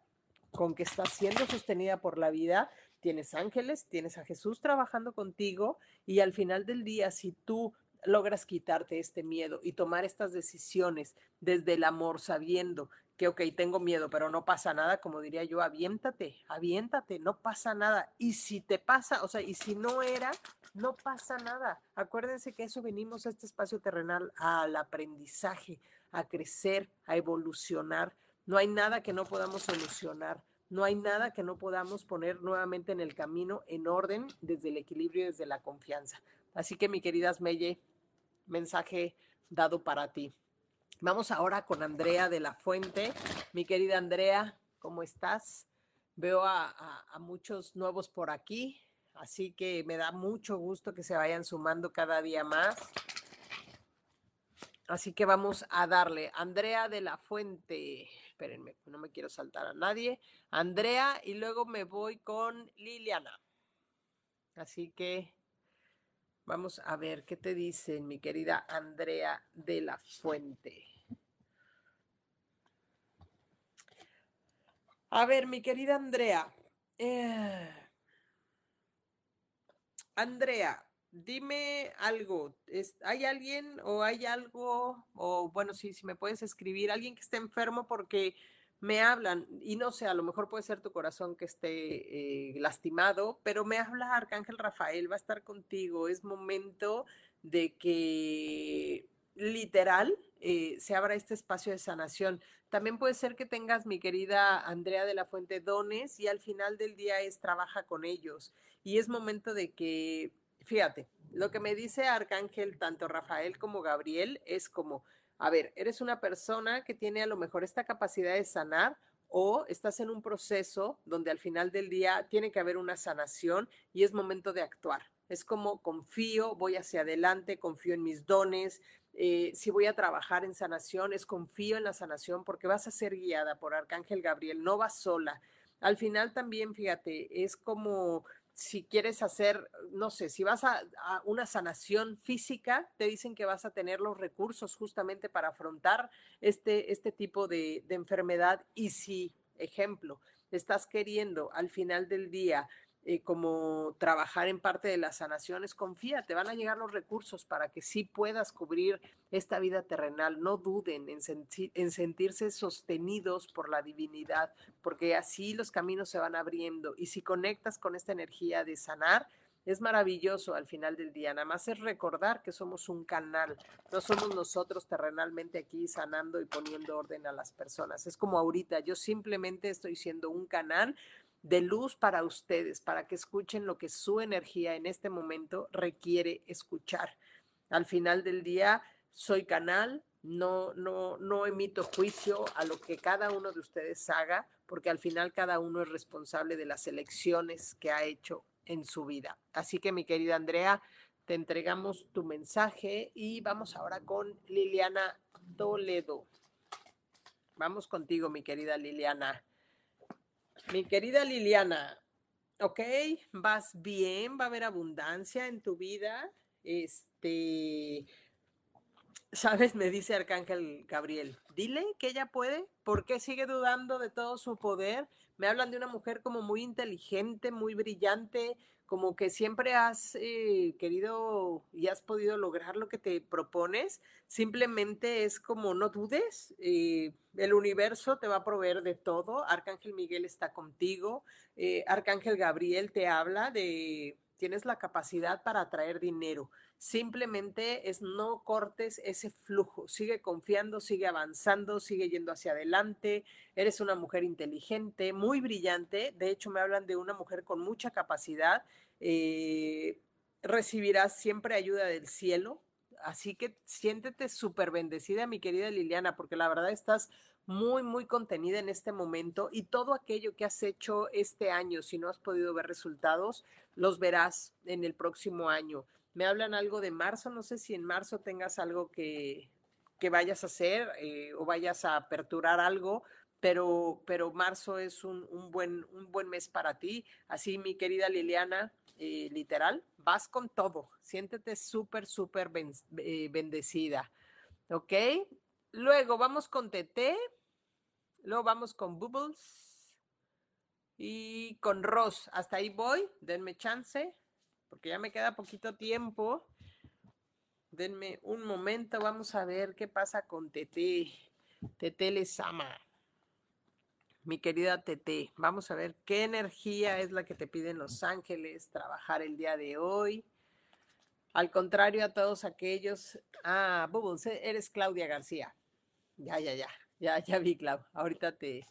con que estás siendo sostenida por la vida tienes ángeles, tienes a Jesús trabajando contigo y al final del día, si tú logras quitarte este miedo y tomar estas decisiones desde el amor, sabiendo que, ok, tengo miedo, pero no pasa nada, como diría yo, aviéntate, aviéntate, no pasa nada. Y si te pasa, o sea, y si no era, no pasa nada. Acuérdense que eso venimos a este espacio terrenal, al aprendizaje, a crecer, a evolucionar. No hay nada que no podamos solucionar. No hay nada que no podamos poner nuevamente en el camino en orden desde el equilibrio y desde la confianza. Así que mi querida Melle, mensaje dado para ti. Vamos ahora con Andrea de la Fuente. Mi querida Andrea, ¿cómo estás? Veo a, a, muchos nuevos por aquí, así que me da mucho gusto que se vayan sumando cada día más. Así que vamos a darle. Andrea de la Fuente espérenme, no me quiero saltar a nadie. Andrea y luego me voy con Liliana. Así que vamos a ver qué te dice mi querida Andrea de la Fuente. A ver, mi querida Andrea. Eh, Andrea, dime algo. ¿Hay alguien o hay algo, o bueno, si me puedes escribir, alguien que esté enfermo porque me hablan, y no sé, a lo mejor puede ser tu corazón que esté eh, lastimado, pero me habla Arcángel Rafael, va a estar contigo, es momento de que literal eh, se abra este espacio de sanación. También puede ser que tengas, mi querida Andrea de la Fuente, dones y al final del día es trabaja con ellos. Y es momento de que fíjate, lo que me dice Arcángel, tanto Rafael como Gabriel, es como, a ver, eres una persona que tiene a lo mejor esta capacidad de sanar o estás en un proceso donde al final del día tiene que haber una sanación y es momento de actuar. es como confío, voy hacia adelante, confío en mis dones. Eh, si voy a trabajar en sanación, es confío en la sanación porque vas a ser guiada por Arcángel Gabriel, no vas sola. Al final también, fíjate, es como si quieres hacer, no sé, si vas a, una sanación física, te dicen que vas a tener los recursos justamente para afrontar este, este tipo de, de enfermedad. Y si, ejemplo, estás queriendo al final del día eh, como trabajar en parte de las sanaciones, confía, te van a llegar los recursos para que sí puedas cubrir esta vida terrenal. No duden en, en sentirse sostenidos por la divinidad, porque así los caminos se van abriendo. Y si conectas con esta energía de sanar, es maravilloso al final del día. Nada más es recordar que somos un canal, no somos nosotros terrenalmente aquí sanando y poniendo orden a las personas. Es como ahorita, yo simplemente estoy siendo un canal de luz para ustedes, para que escuchen lo que su energía en este momento requiere escuchar. Al final del día, soy canal, no, no, no emito juicio a lo que cada uno de ustedes haga, porque al final cada uno es responsable de las elecciones que ha hecho en su vida. Así que mi querida Andrea, te entregamos tu mensaje y vamos ahora con Liliana Toledo. Vamos contigo, mi querida Liliana. Mi querida Liliana, ok, vas bien, va a haber abundancia en tu vida. Este, sabes, me dice Arcángel Gabriel, dile que ella puede, ¿por qué sigue dudando de todo su poder? Me hablan de una mujer como muy inteligente, muy brillante, como que siempre has eh, querido y has podido lograr lo que te propones, simplemente es como no dudes, eh, el universo te va a proveer de todo, Arcángel Miguel está contigo, eh, Arcángel Gabriel te habla de, tienes la capacidad para atraer dinero, Simplemente es no cortes ese flujo, sigue confiando, sigue avanzando, sigue yendo hacia adelante. Eres una mujer inteligente, muy brillante. De hecho, me hablan de una mujer con mucha capacidad. Eh, recibirás siempre ayuda del cielo. Así que siéntete súper bendecida, mi querida Liliana, porque la verdad estás muy, muy contenida en este momento y todo aquello que has hecho este año, si no has podido ver resultados, los verás en el próximo año me hablan algo de marzo, no sé si en marzo tengas algo que, que vayas a hacer eh, o vayas a aperturar algo, pero, pero marzo es un, un, buen, un buen mes para ti. Así, mi querida Liliana, eh, literal, vas con todo, siéntete súper, súper eh, bendecida. ¿Ok? Luego vamos con TT, luego vamos con Bubbles y con Ross. Hasta ahí voy, denme chance porque ya me queda poquito tiempo. Denme un momento, vamos a ver qué pasa con Tete. Tete les ama. Mi querida Tete, vamos a ver qué energía es la que te piden los ángeles trabajar el día de hoy. Al contrario a todos aquellos. Ah, Bubbles, eres Claudia García. Ya, ya, ya. Ya, ya vi, Clau. Ahorita te,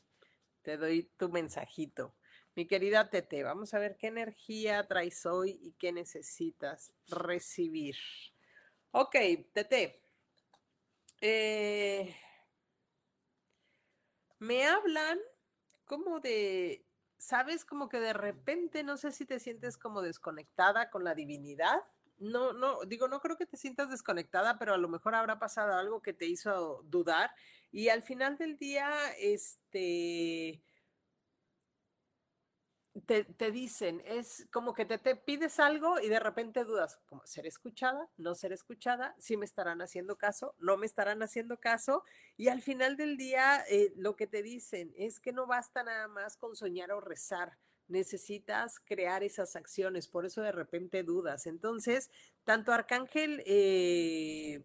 te doy tu mensajito. Mi querida Tete, vamos a ver qué energía traes hoy y qué necesitas recibir. Ok, Tete. Eh, me hablan como de, sabes, como que de repente, no sé si te sientes como desconectada con la divinidad. No, no, digo, no creo que te sientas desconectada, pero a lo mejor habrá pasado algo que te hizo dudar. Y al final del día, este, te, dicen, es como que te, te, pides algo y de repente dudas, como ser escuchada, no ser escuchada, si me estarán haciendo caso, no me estarán haciendo caso, y al final del día eh, lo que te dicen es que no basta nada más con soñar o rezar, necesitas crear esas acciones, por eso de repente dudas. Entonces, tanto Arcángel... Eh,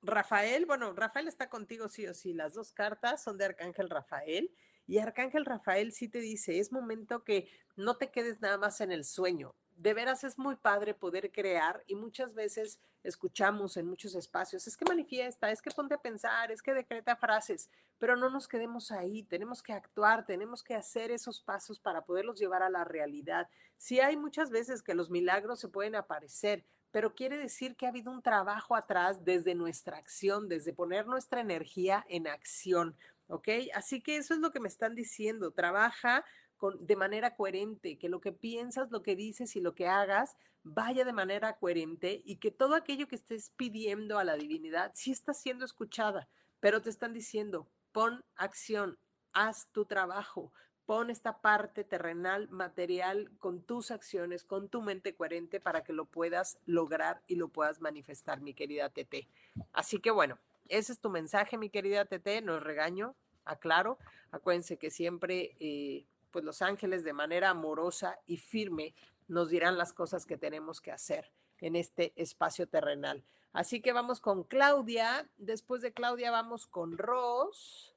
Rafael, bueno, Rafael está contigo sí o sí, las dos cartas son de Arcángel Rafael y Arcángel Rafael sí te dice, es momento que no te quedes nada más en el sueño. De veras es muy padre poder crear y muchas veces escuchamos en muchos espacios, es que manifiesta, es que ponte a pensar, es que decreta frases, pero no nos quedemos ahí, tenemos que actuar, tenemos que hacer esos pasos para poderlos llevar a la realidad. Sí hay muchas veces que los milagros se pueden aparecer, pero quiere decir que ha habido un trabajo atrás desde nuestra acción, desde poner nuestra energía en acción. ¿Ok? Así que eso es lo que me están diciendo. Trabaja con, de manera coherente, que lo que piensas, lo que dices y lo que hagas vaya de manera coherente y que todo aquello que estés pidiendo a la divinidad sí está siendo escuchada, pero te están diciendo, pon acción, haz tu trabajo, pon esta parte terrenal, material, con tus acciones, con tu mente coherente para que lo puedas lograr y lo puedas manifestar, mi querida Tete. Así que bueno, ese es tu mensaje, mi querida Tete, no es regaño, aclaro. Acuérdense que siempre, eh, pues los ángeles de manera amorosa y firme nos dirán las cosas que tenemos que hacer en este espacio terrenal. Así que vamos con Claudia. Después de Claudia vamos con Ros.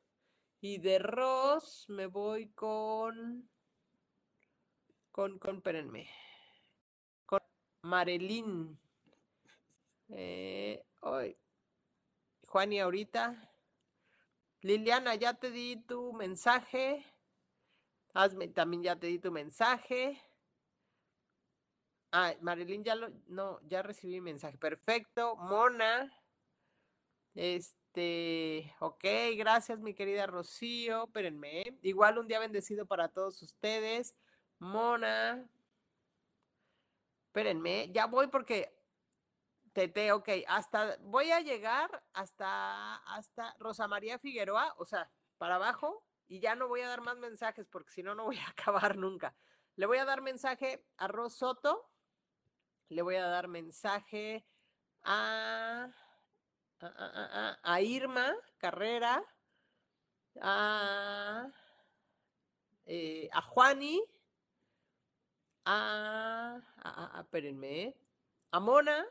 Y de Ross me voy con. Con, con, espérenme. Con Marilyn. Eh, hoy. Juan y ahorita. Liliana, ya te di tu mensaje. Hazme, también ya te di tu mensaje. Ah, Marilyn ya lo, no, ya recibí mensaje. Perfecto. Mona. Este. Este, ok, gracias mi querida Rocío, espérenme. ¿eh? Igual un día bendecido para todos ustedes. Mona. Espérenme, ya voy porque Tete, ok, hasta voy a llegar hasta hasta Rosa María Figueroa, o sea, para abajo y ya no voy a dar más mensajes porque si no no voy a acabar nunca. Le voy a dar mensaje a Rosoto. Le voy a dar mensaje a a, Irma Carrera, a, eh, a Juani, a, espérenme, a Mona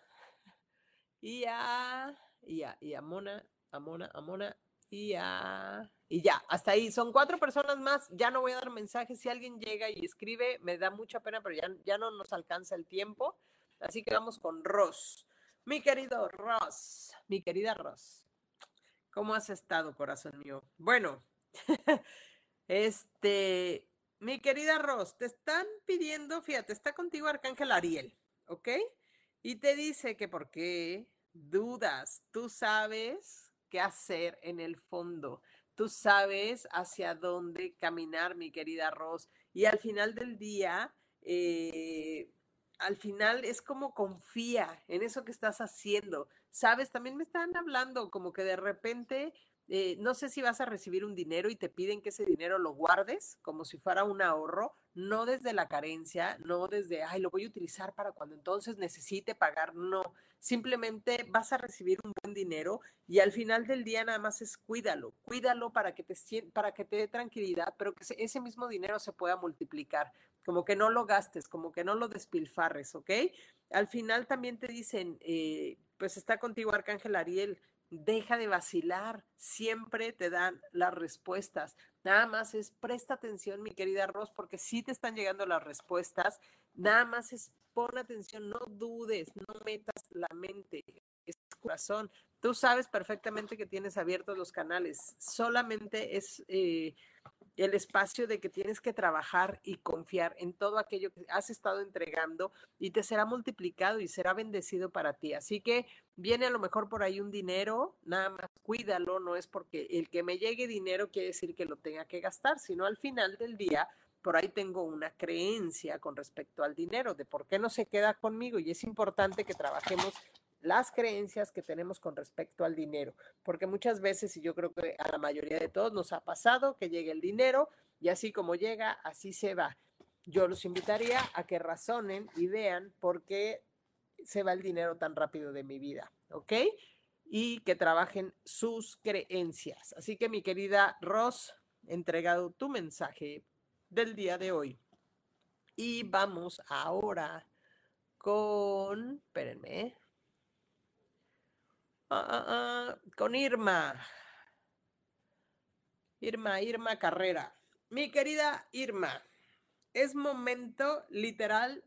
y a, y a, y a Mona, a Mona, a Mona y a, y ya, hasta ahí. Son cuatro personas más. Ya no voy a dar mensajes. Si alguien llega y escribe, me da mucha pena, pero ya, ya no nos alcanza el tiempo. Así que vamos con Ross. Mi querido Ross, mi querida Ross, ¿cómo has estado, corazón mío? Bueno, este, mi querida Ross, te están pidiendo, fíjate, está contigo Arcángel Ariel, ¿ok? Y te dice que por qué dudas, tú sabes qué hacer en el fondo, tú sabes hacia dónde caminar, mi querida Ross, y al final del día, eh, al final es como confía en eso que estás haciendo. Sabes, también me están hablando como que de repente, eh, no sé si vas a recibir un dinero y te piden que ese dinero lo guardes como si fuera un ahorro, no desde la carencia, no desde, ay, lo voy a utilizar para cuando entonces necesite pagar, no, simplemente vas a recibir un buen dinero y al final del día nada más es cuídalo, cuídalo para que te, para que te dé tranquilidad, pero que ese mismo dinero se pueda multiplicar como que no lo gastes, como que no lo despilfarres, ¿ok? Al final también te dicen, eh, pues está contigo Arcángel Ariel, deja de vacilar, siempre te dan las respuestas. Nada más es presta atención, mi querida Ros, porque sí te están llegando las respuestas. Nada más es pon atención, no dudes, no metas la mente, es corazón. Tú sabes perfectamente que tienes abiertos los canales, solamente es eh, el espacio de que tienes que trabajar y confiar en todo aquello que has estado entregando y te será multiplicado y será bendecido para ti. Así que viene a lo mejor por ahí un dinero, nada más cuídalo, no es porque el que me llegue dinero quiere decir que lo tenga que gastar, sino al final del día por ahí tengo una creencia con respecto al dinero, de por qué no se queda conmigo y es importante que trabajemos las creencias que tenemos con respecto al dinero, porque muchas veces, y yo creo que a la mayoría de todos nos ha pasado que llegue el dinero y así como llega, así se va. Yo los invitaría a que razonen y vean por qué se va el dinero tan rápido de mi vida, ¿ok? Y que trabajen sus creencias. Así que mi querida Ross, entregado tu mensaje del día de hoy. Y vamos ahora con, espérenme, Ah, ah, ah, con Irma. Irma, Irma Carrera. Mi querida Irma, es momento literal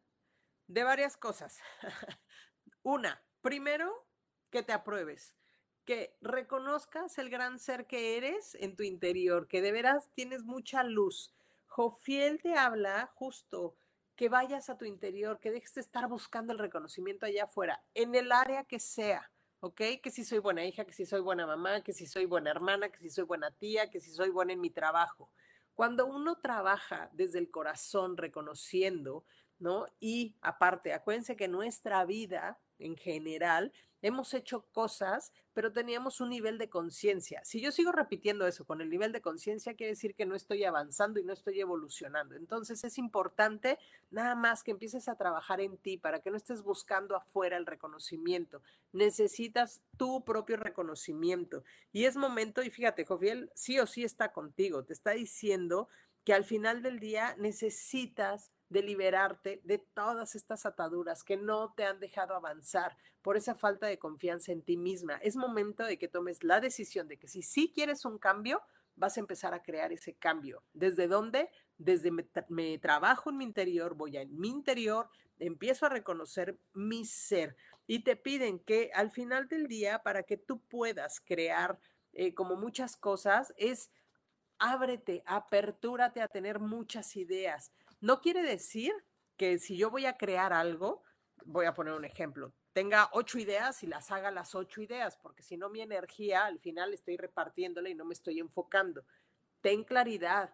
de varias cosas. Una, primero, que te apruebes, que reconozcas el gran ser que eres en tu interior, que de veras tienes mucha luz. Jofiel te habla justo que vayas a tu interior, que dejes de estar buscando el reconocimiento allá afuera, en el área que sea ¿ok? Que si soy buena hija, que si soy buena mamá, que si soy buena hermana, que si soy buena tía, que si soy buena en mi trabajo, Cuando uno trabaja desde el corazón reconociendo, ¿no? Y aparte, acuérdense que nuestra vida en general hemos hecho cosas, pero teníamos un nivel de conciencia. Si yo sigo repitiendo eso con el nivel de conciencia, quiere decir que no estoy avanzando y no estoy evolucionando. Entonces es importante nada más que empieces a trabajar en ti para que no estés buscando afuera el reconocimiento. Necesitas tu propio reconocimiento. Y es momento, y fíjate, Jofiel sí o sí está contigo, te está diciendo que al final del día necesitas de liberarte de todas estas ataduras que no te han dejado avanzar por esa falta de confianza en ti misma. Es momento de que tomes la decisión de que si sí quieres un cambio, vas a empezar a crear ese cambio. ¿Desde dónde? Desde me, trabajo en mi interior, voy a en mi interior, empiezo a reconocer mi ser y te piden que al final del día, para que tú puedas crear eh, como muchas cosas, es ábrete, apertúrate a tener muchas ideas. No quiere decir que si yo voy a crear algo, voy a poner un ejemplo, tenga ocho ideas y las haga las ocho ideas, porque si no mi energía al final estoy repartiéndola y no me estoy enfocando. Ten claridad,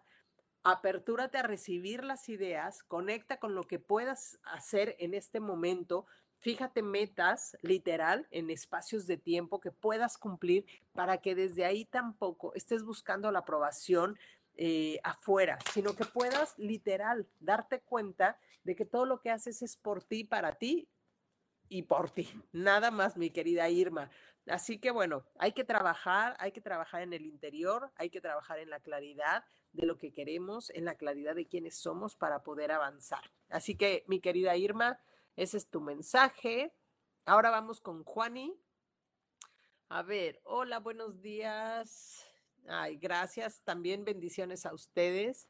apertúrate a recibir las ideas, conecta con lo que puedas hacer en este momento, fíjate metas literal en espacios de tiempo que puedas cumplir para que desde ahí tampoco estés buscando la aprobación eh, afuera, sino que puedas literal darte cuenta de que todo lo que haces es por ti, para ti y por ti. Nada más, mi querida Irma. Así que bueno, hay que trabajar, hay que trabajar en el interior, hay que trabajar en la claridad de lo que queremos, en la claridad de quiénes somos para poder avanzar. Así que, mi querida Irma, ese es tu mensaje. Ahora vamos con Juani. A ver, hola, buenos días. Ay, gracias. También bendiciones a ustedes.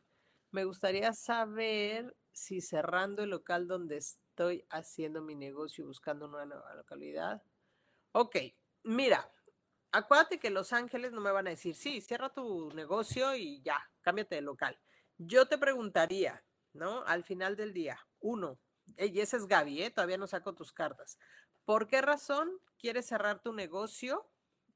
Me gustaría saber si cerrando el local donde estoy haciendo mi negocio, buscando una nueva localidad. Ok, mira, acuérdate que Los Ángeles no me van a decir, sí, cierra tu negocio y ya, cámbiate de local. Yo te preguntaría, ¿no? Al final del día, uno, y ese es Gaby, ¿eh? todavía no saco tus cartas. ¿Por qué razón quieres cerrar tu negocio?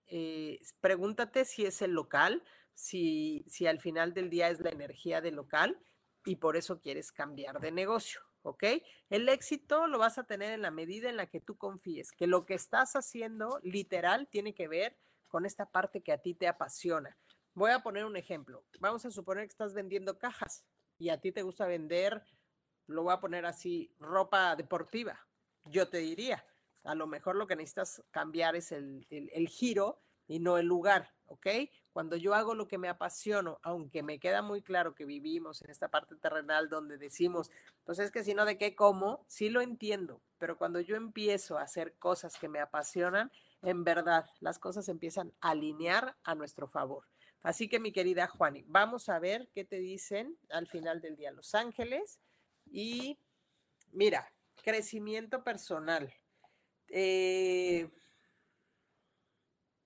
Eh, pregúntate si es el local, si, si al final del día es la energía del local y por eso quieres cambiar de negocio, ¿ok? El éxito lo vas a tener en la medida en la que tú confíes, que lo que estás haciendo literal tiene que ver con esta parte que a ti te apasiona. Voy a poner un ejemplo. Vamos a suponer que estás vendiendo cajas y a ti te gusta vender, lo voy a poner así, ropa deportiva. Yo te diría, a lo mejor lo que necesitas cambiar es el, giro y no el lugar, ¿ok? Cuando yo hago lo que me apasiono, aunque me queda muy claro que vivimos en esta parte terrenal donde decimos, pues es que si no, ¿de qué como? Sí lo entiendo, pero cuando yo empiezo a hacer cosas que me apasionan, en verdad las cosas empiezan a alinear a nuestro favor. Así que mi querida Juani, vamos a ver qué te dicen al final del día Los Ángeles. Y mira, crecimiento personal. Eh,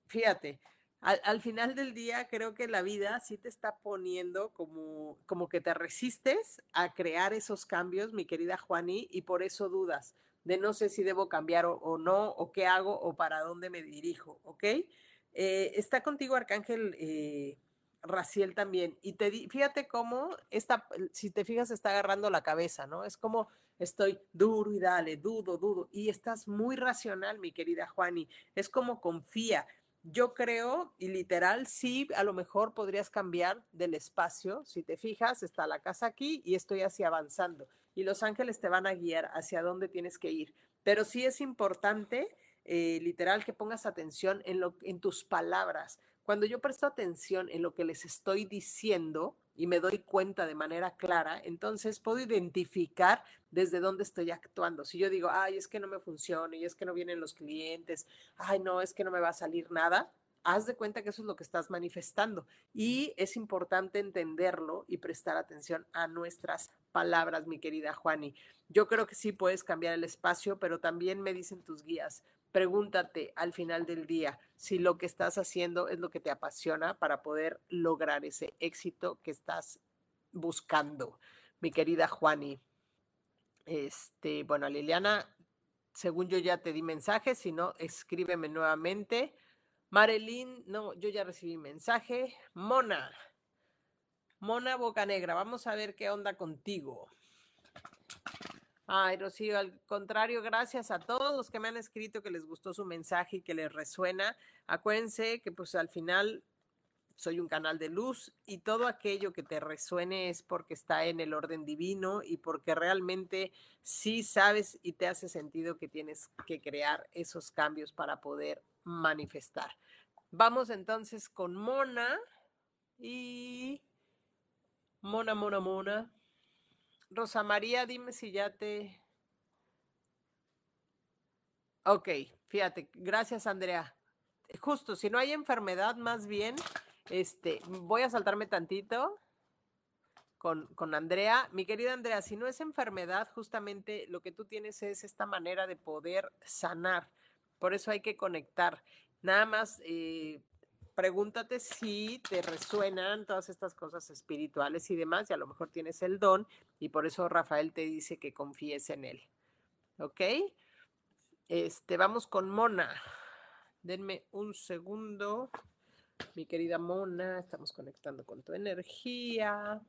fíjate, al, final del día creo que la vida sí te está poniendo como, como que te resistes a crear esos cambios, mi querida Juani, y por eso dudas de no sé si debo cambiar o, no, o qué hago, o para dónde me dirijo, ¿ok? Eh, está contigo Arcángel eh, Raciel también, y te fíjate cómo, si te fijas, está agarrando la cabeza, ¿no? Es como estoy duro y dale, dudo, dudo. Y estás muy racional, mi querida Juani. Es como confía. Yo creo, y literal, sí, a lo mejor podrías cambiar del espacio. Si te fijas, está la casa aquí y estoy así avanzando. Y los ángeles te van a guiar hacia dónde tienes que ir. Pero sí es importante, eh, literal, que pongas atención en, lo, en tus palabras. Cuando yo presto atención en lo que les estoy diciendo, y me doy cuenta de manera clara, entonces puedo identificar desde dónde estoy actuando. Si yo digo, ay, es que no me funciona y es que no vienen los clientes, ay, no, es que no me va a salir nada, haz de cuenta que eso es lo que estás manifestando. Y es importante entenderlo y prestar atención a nuestras palabras, mi querida Juani. Yo creo que sí puedes cambiar el espacio, pero también me dicen tus guías, Pregúntate al final del día si lo que estás haciendo es lo que te apasiona para poder lograr ese éxito que estás buscando. Mi querida Juani. Este, bueno, Liliana, según yo ya te di mensaje, si no, escríbeme nuevamente. Marilyn, no, yo ya recibí mensaje. Mona, Mona Bocanegra, vamos a ver qué onda contigo. Ay, Rocío, al contrario, gracias a todos los que me han escrito que les gustó su mensaje y que les resuena. Acuérdense que pues al final soy un canal de luz y todo aquello que te resuene es porque está en el orden divino y porque realmente sí sabes y te hace sentido que tienes que crear esos cambios para poder manifestar. Vamos entonces con Mona y Mona, Mona, Mona. Rosa María, dime si ya te... Ok, fíjate, gracias Andrea. Justo, si no hay enfermedad, más bien, este, voy a saltarme tantito con, con Andrea. Mi querida Andrea, si no es enfermedad, justamente lo que tú tienes es esta manera de poder sanar. Por eso hay que conectar. Nada más eh, pregúntate si te resuenan todas estas cosas espirituales y demás, y a lo mejor tienes el don, y por eso Rafael te dice que confíes en él. ¿Ok? Este, vamos con Mona. Denme un segundo. Mi querida Mona, estamos conectando con tu energía.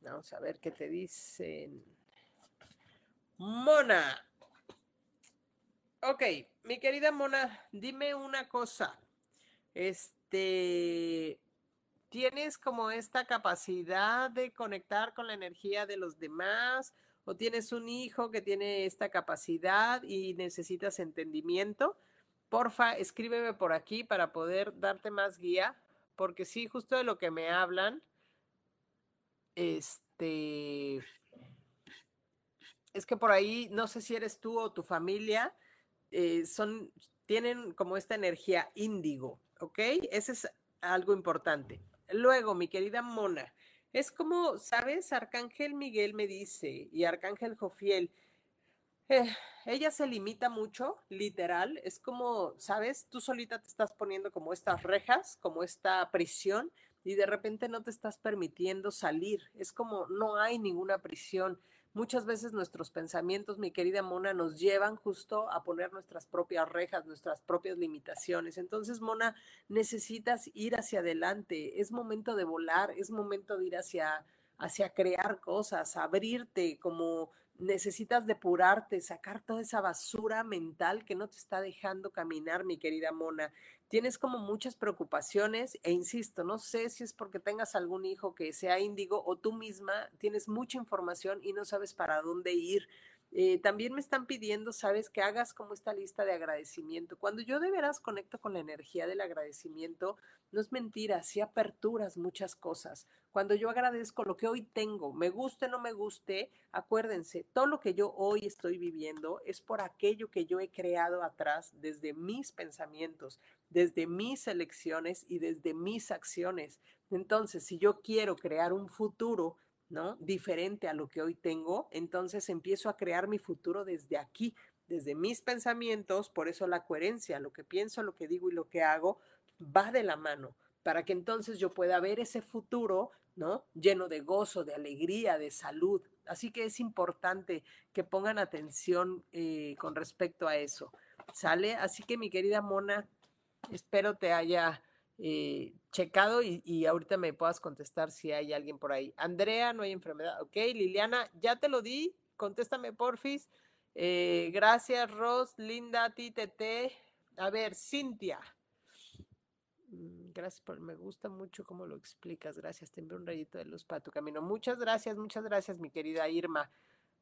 Vamos a ver qué te dicen. Mona. Ok, mi querida Mona, dime una cosa. Este, ¿tienes como esta capacidad de conectar con la energía de los demás? ¿O tienes un hijo que tiene esta capacidad y necesitas entendimiento? Porfa, escríbeme por aquí para poder darte más guía, porque sí, justo de lo que me hablan, este, es que por ahí, no sé si eres tú o tu familia, eh, son, tienen como esta energía índigo, ¿ok? Ese es algo importante. Luego, mi querida Mona, es como, ¿sabes? Arcángel Miguel me dice y Arcángel Jofiel, eh, ella se limita mucho, literal, es como, ¿sabes? Tú solita te estás poniendo como estas rejas, como esta prisión y de repente no te estás permitiendo salir. Es como, no hay ninguna prisión Muchas veces nuestros pensamientos, mi querida Mona, nos llevan justo a poner nuestras propias rejas, nuestras propias limitaciones. Entonces, Mona, necesitas ir hacia adelante. Es momento de volar, es momento de ir hacia, hacia crear cosas, abrirte como necesitas depurarte, sacar toda esa basura mental que no te está dejando caminar, mi querida Mona. Tienes como muchas preocupaciones e insisto, no sé si es porque tengas algún hijo que sea índigo o tú misma tienes mucha información y no sabes para dónde ir. Eh, también me están pidiendo, sabes, que hagas como esta lista de agradecimiento. Cuando yo de veras conecto con la energía del agradecimiento, no es mentira, sí aperturas muchas cosas. Cuando yo agradezco lo que hoy tengo, me guste o no me guste, acuérdense, todo lo que yo hoy estoy viviendo es por aquello que yo he creado atrás desde mis pensamientos, desde mis elecciones y desde mis acciones. Entonces, si yo quiero crear un futuro ¿no? Diferente a lo que hoy tengo, entonces empiezo a crear mi futuro desde aquí, desde mis pensamientos, por eso la coherencia, lo que pienso, lo que digo y lo que hago va de la mano, para que entonces yo pueda ver ese futuro, ¿no? Lleno de gozo, de alegría, de salud. Así que es importante que pongan atención eh, con respecto a eso. ¿Sale? Así que mi querida Mona, espero te haya eh, checado y, ahorita me puedas contestar si hay alguien por ahí. Andrea, no hay enfermedad. Ok, Liliana, ya te lo di. Contéstame, porfis. Eh, gracias, Ros, Linda, ti, Tete. A ver, Cintia. Mm, gracias por, me gusta mucho cómo lo explicas. Gracias, te envío un rayito de luz para tu camino. Muchas gracias, muchas gracias, mi querida Irma.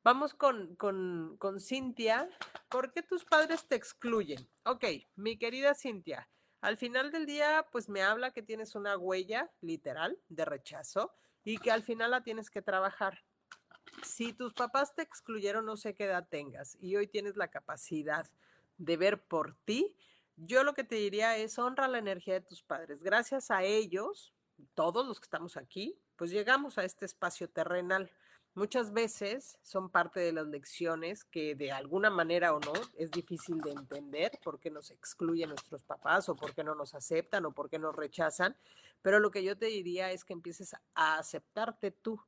Vamos con, con, con Cintia. ¿Por qué tus padres te excluyen? Ok, mi querida Cintia. Al final del día, pues me habla que tienes una huella literal de rechazo y que al final la tienes que trabajar. Si tus papás te excluyeron, no sé qué edad tengas y hoy tienes la capacidad de ver por ti, yo lo que te diría es honra la energía de tus padres. Gracias a ellos, todos los que estamos aquí, pues llegamos a este espacio terrenal. Muchas veces son parte de las lecciones que de alguna manera o no es difícil de entender por qué nos excluyen nuestros papás o por qué no nos aceptan o por qué nos rechazan, pero lo que yo te diría es que empieces a aceptarte tú.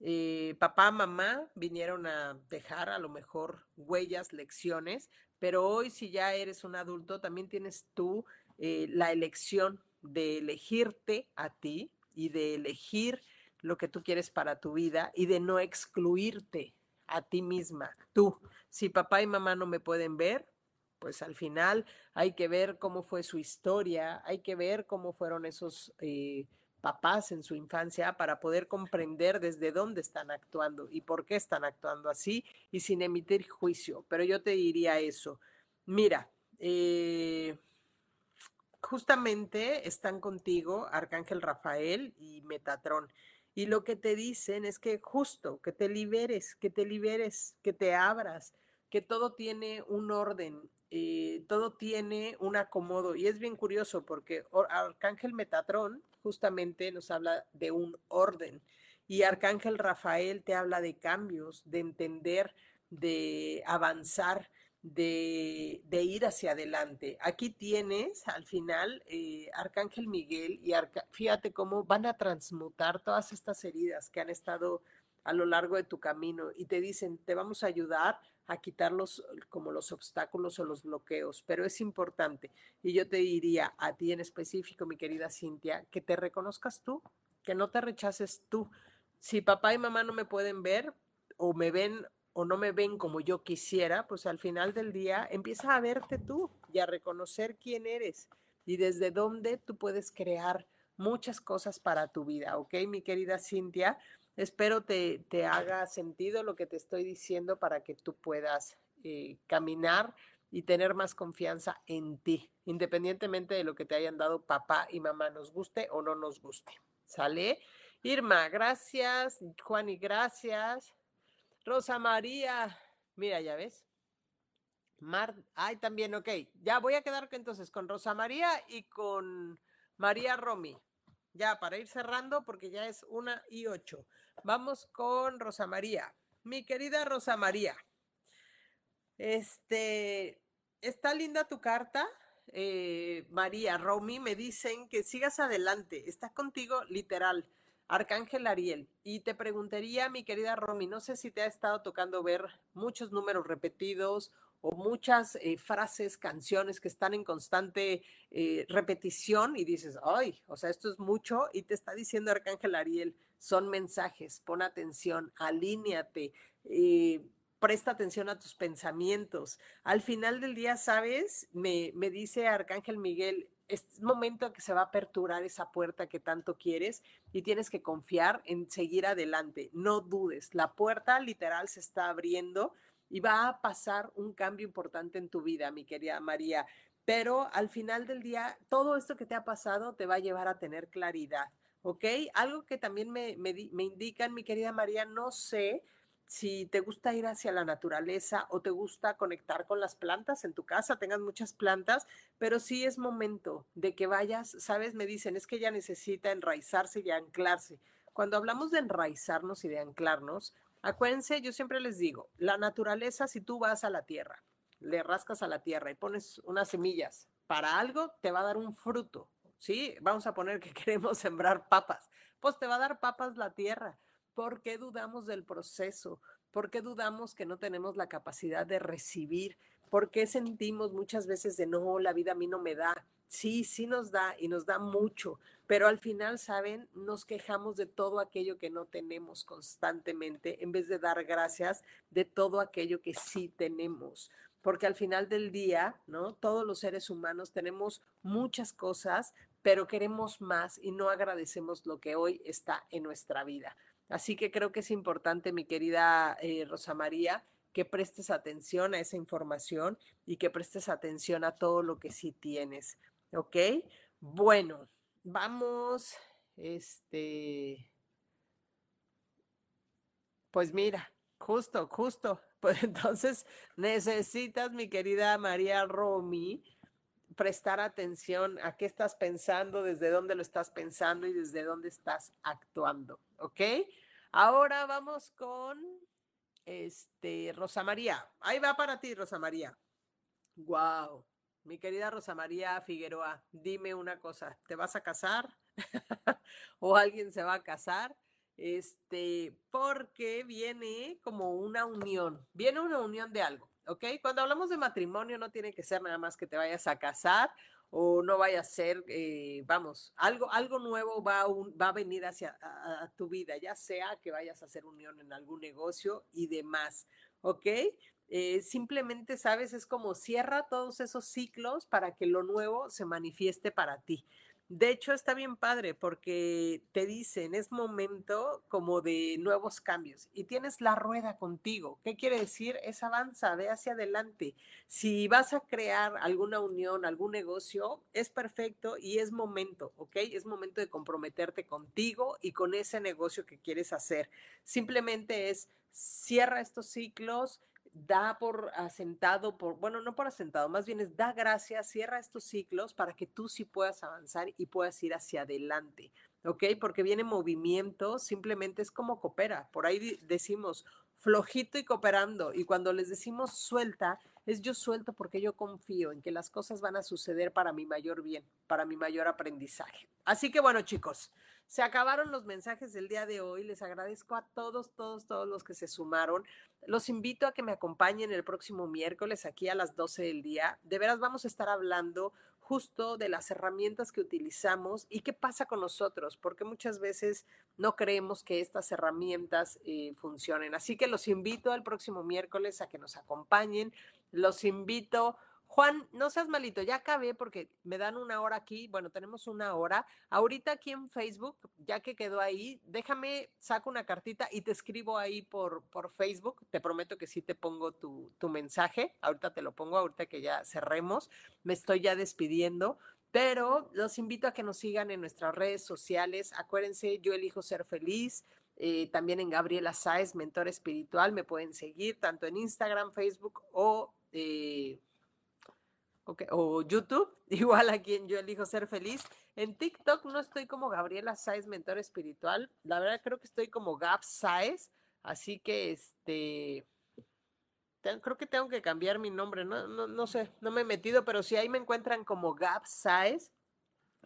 Eh, papá, mamá vinieron a dejar a lo mejor huellas, lecciones, pero hoy si ya eres un adulto, también tienes tú eh, la elección de elegirte a ti, y de elegir lo que tú quieres para tu vida y de no excluirte a ti misma, tú. Si papá y mamá no me pueden ver, pues al final hay que ver cómo fue su historia, hay que ver cómo fueron esos eh, papás en su infancia para poder comprender desde dónde están actuando y por qué están actuando así y sin emitir juicio. Pero yo te diría eso. Mira, eh, justamente están contigo Arcángel Rafael y Metatrón. Y lo que te dicen es que justo, que te liberes, que te liberes, que te abras, que todo tiene un orden, eh, todo tiene un acomodo. Y es bien curioso porque Arcángel Metatrón justamente nos habla de un orden y Arcángel Rafael te habla de cambios, de entender, de avanzar de, ir hacia adelante. Aquí tienes al final eh, Arcángel Miguel y fíjate cómo van a transmutar todas estas heridas que han estado a lo largo de tu camino y te dicen, te vamos a ayudar a quitarlos como los obstáculos o los bloqueos, pero es importante. Y yo te diría a ti en específico, mi querida Cintia, que te reconozcas tú, que no te rechaces tú. Si papá y mamá no me pueden ver o me ven o no me ven como yo quisiera, pues al final del día empieza a verte tú y a reconocer quién eres y desde dónde tú puedes crear muchas cosas para tu vida, ¿ok? Mi querida Cintia, espero te, te haga sentido lo que te estoy diciendo para que tú puedas eh, caminar y tener más confianza en ti, independientemente de lo que te hayan dado papá y mamá, nos guste o no nos guste. ¿Sale? Irma, gracias. Juan y gracias. Rosa María, mira, ya ves. Mar, ay, también, ok. Ya voy a quedar entonces con Rosa María y con María Romy. Ya, para ir cerrando, porque ya es una y ocho. Vamos con Rosa María. Mi querida Rosa María. Este, está linda tu carta. Eh, María, Romy, me dicen que sigas adelante. Está contigo literal. Arcángel Ariel. Y te preguntaría, mi querida Romy, no sé si te ha estado tocando ver muchos números repetidos o muchas eh, frases, canciones que están en constante eh, repetición y dices, ay, o sea, esto es mucho y te está diciendo Arcángel Ariel, son mensajes, pon atención, alíñate, eh, presta atención a tus pensamientos. Al final del día, ¿sabes? Me, me dice Arcángel Miguel, es momento que se va a aperturar esa puerta que tanto quieres y tienes que confiar en seguir adelante. No dudes, la puerta literal se está abriendo y va a pasar un cambio importante en tu vida, mi querida María. Pero al final del día, todo esto que te ha pasado te va a llevar a tener claridad, ¿ok? Algo que también me, me, me indican, mi querida María, no sé si te gusta ir hacia la naturaleza o te gusta conectar con las plantas en tu casa, tengas muchas plantas, pero sí es momento de que vayas, sabes, me dicen, es que ella necesita enraizarse y anclarse. Cuando hablamos de enraizarnos y de anclarnos, acuérdense, yo siempre les digo, la naturaleza, si tú vas a la tierra, le rascas a la tierra y pones unas semillas para algo, te va a dar un fruto, ¿sí? Vamos a poner que queremos sembrar papas, pues te va a dar papas la tierra ¿Por qué dudamos del proceso? ¿Por qué dudamos que no tenemos la capacidad de recibir? ¿Por qué sentimos muchas veces de no, la vida a mí no me da? Sí, sí nos da y nos da mucho, pero al final, ¿saben? Nos quejamos de todo aquello que no tenemos constantemente en vez de dar gracias de todo aquello que sí tenemos. Porque al final del día, ¿no? Todos los seres humanos tenemos muchas cosas, pero queremos más y no agradecemos lo que hoy está en nuestra vida. Así que creo que es importante, mi querida eh, Rosa María, que prestes atención a esa información y que prestes atención a todo lo que sí tienes. ¿Ok? Bueno, vamos, este, pues mira, justo, justo. Pues entonces necesitas, mi querida María Romy, prestar atención a qué estás pensando, desde dónde lo estás pensando y desde dónde estás actuando. ¿Ok? Ahora vamos con este Rosa María. Ahí va para ti, Rosa María. Wow. Mi querida Rosa María Figueroa, dime una cosa, ¿te vas a casar? ¿O alguien se va a casar? Este, porque viene como una unión, viene una unión de algo, ¿ok? Cuando hablamos de matrimonio no tiene que ser nada más que te vayas a casar o no vaya a ser, eh, vamos, algo, algo nuevo va a, va a venir hacia tu vida, ya sea que vayas a hacer unión en algún negocio y demás, ¿ok? Eh, simplemente, sabes, es como cierra todos esos ciclos para que lo nuevo se manifieste para ti. De hecho, está bien padre porque te dicen, es momento como de nuevos cambios y tienes la rueda contigo. ¿Qué quiere decir? Es avanza, ve hacia adelante. Si vas a crear alguna unión, algún negocio, es perfecto y es momento, ¿ok? Es momento de comprometerte contigo y con ese negocio que quieres hacer. Simplemente es cierra estos ciclos, da por asentado, por, bueno, no por asentado, más bien es da gracias, cierra estos ciclos para que tú sí puedas avanzar y puedas ir hacia adelante, ¿ok? Porque viene movimiento, simplemente es como coopera. Por ahí decimos flojito y cooperando, y cuando les decimos suelta, es yo suelto porque yo confío en que las cosas van a suceder para mi mayor bien, para mi mayor aprendizaje. Así que bueno, chicos, se acabaron los mensajes del día de hoy. Les agradezco a todos, todos, todos los que se sumaron. Los invito a que me acompañen el próximo miércoles aquí a las 12 del día. De veras vamos a estar hablando justo de las herramientas que utilizamos y qué pasa con nosotros, porque muchas veces no creemos que estas herramientas eh, funcionen. Así que los invito el próximo miércoles a que nos acompañen. Los invito Juan, no seas malito, ya acabé porque me dan una hora aquí, bueno, tenemos una hora. Ahorita aquí en Facebook, ya que quedó ahí, déjame, saco una cartita y te escribo ahí por, por Facebook. Te prometo que sí te pongo tu, tu mensaje. Ahorita te lo pongo, ahorita que ya cerremos. Me estoy ya despidiendo. Pero los invito a que nos sigan en nuestras redes sociales. Acuérdense, yo elijo ser feliz. Eh, también en Gabriela Sáez, mentor espiritual, me pueden seguir tanto en Instagram, Facebook o eh, o YouTube, igual a quien yo elijo ser feliz. En TikTok no estoy como Gabriela Saez, mentor espiritual. La verdad creo que estoy como Gab Saez. Así que este creo que tengo que cambiar mi nombre. No, no, no sé, no me he metido, pero si ahí me encuentran como Gab Saez,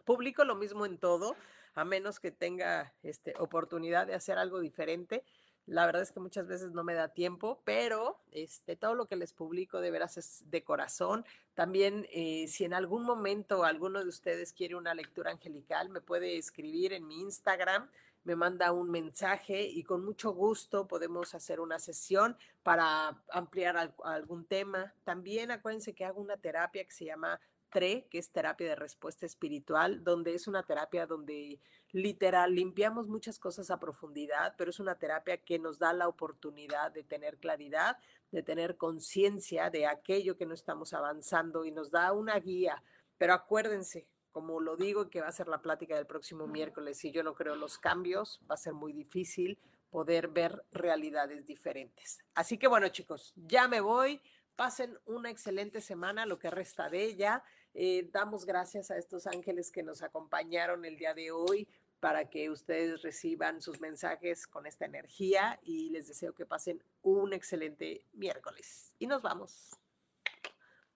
publico lo mismo en todo, a menos que tenga este, oportunidad de hacer algo diferente. La verdad es que muchas veces no me da tiempo, pero este, todo lo que les publico de veras es de corazón. También, eh, si en algún momento alguno de ustedes quiere una lectura angelical, me puede escribir en mi Instagram, me manda un mensaje y con mucho gusto podemos hacer una sesión para ampliar algún tema. También acuérdense que hago una terapia que se llama TRE, que es terapia de respuesta espiritual, donde es una terapia donde literal limpiamos muchas cosas a profundidad, pero es una terapia que nos da la oportunidad de tener claridad, de tener conciencia de aquello que no estamos avanzando y nos da una guía. Pero acuérdense, como lo digo, que va a ser la plática del próximo miércoles, si yo no creo los cambios, va a ser muy difícil poder ver realidades diferentes. Así que bueno, chicos, ya me voy. Pasen una excelente semana, lo que resta de ella. Eh, damos gracias a estos ángeles que nos acompañaron el día de hoy para que ustedes reciban sus mensajes con esta energía y les deseo que pasen un excelente miércoles. Y nos vamos.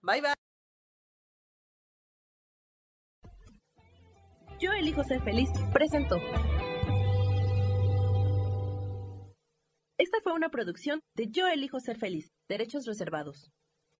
Bye bye. Yo elijo ser feliz. Presento. Esta fue una producción de Yo elijo ser feliz. Derechos reservados.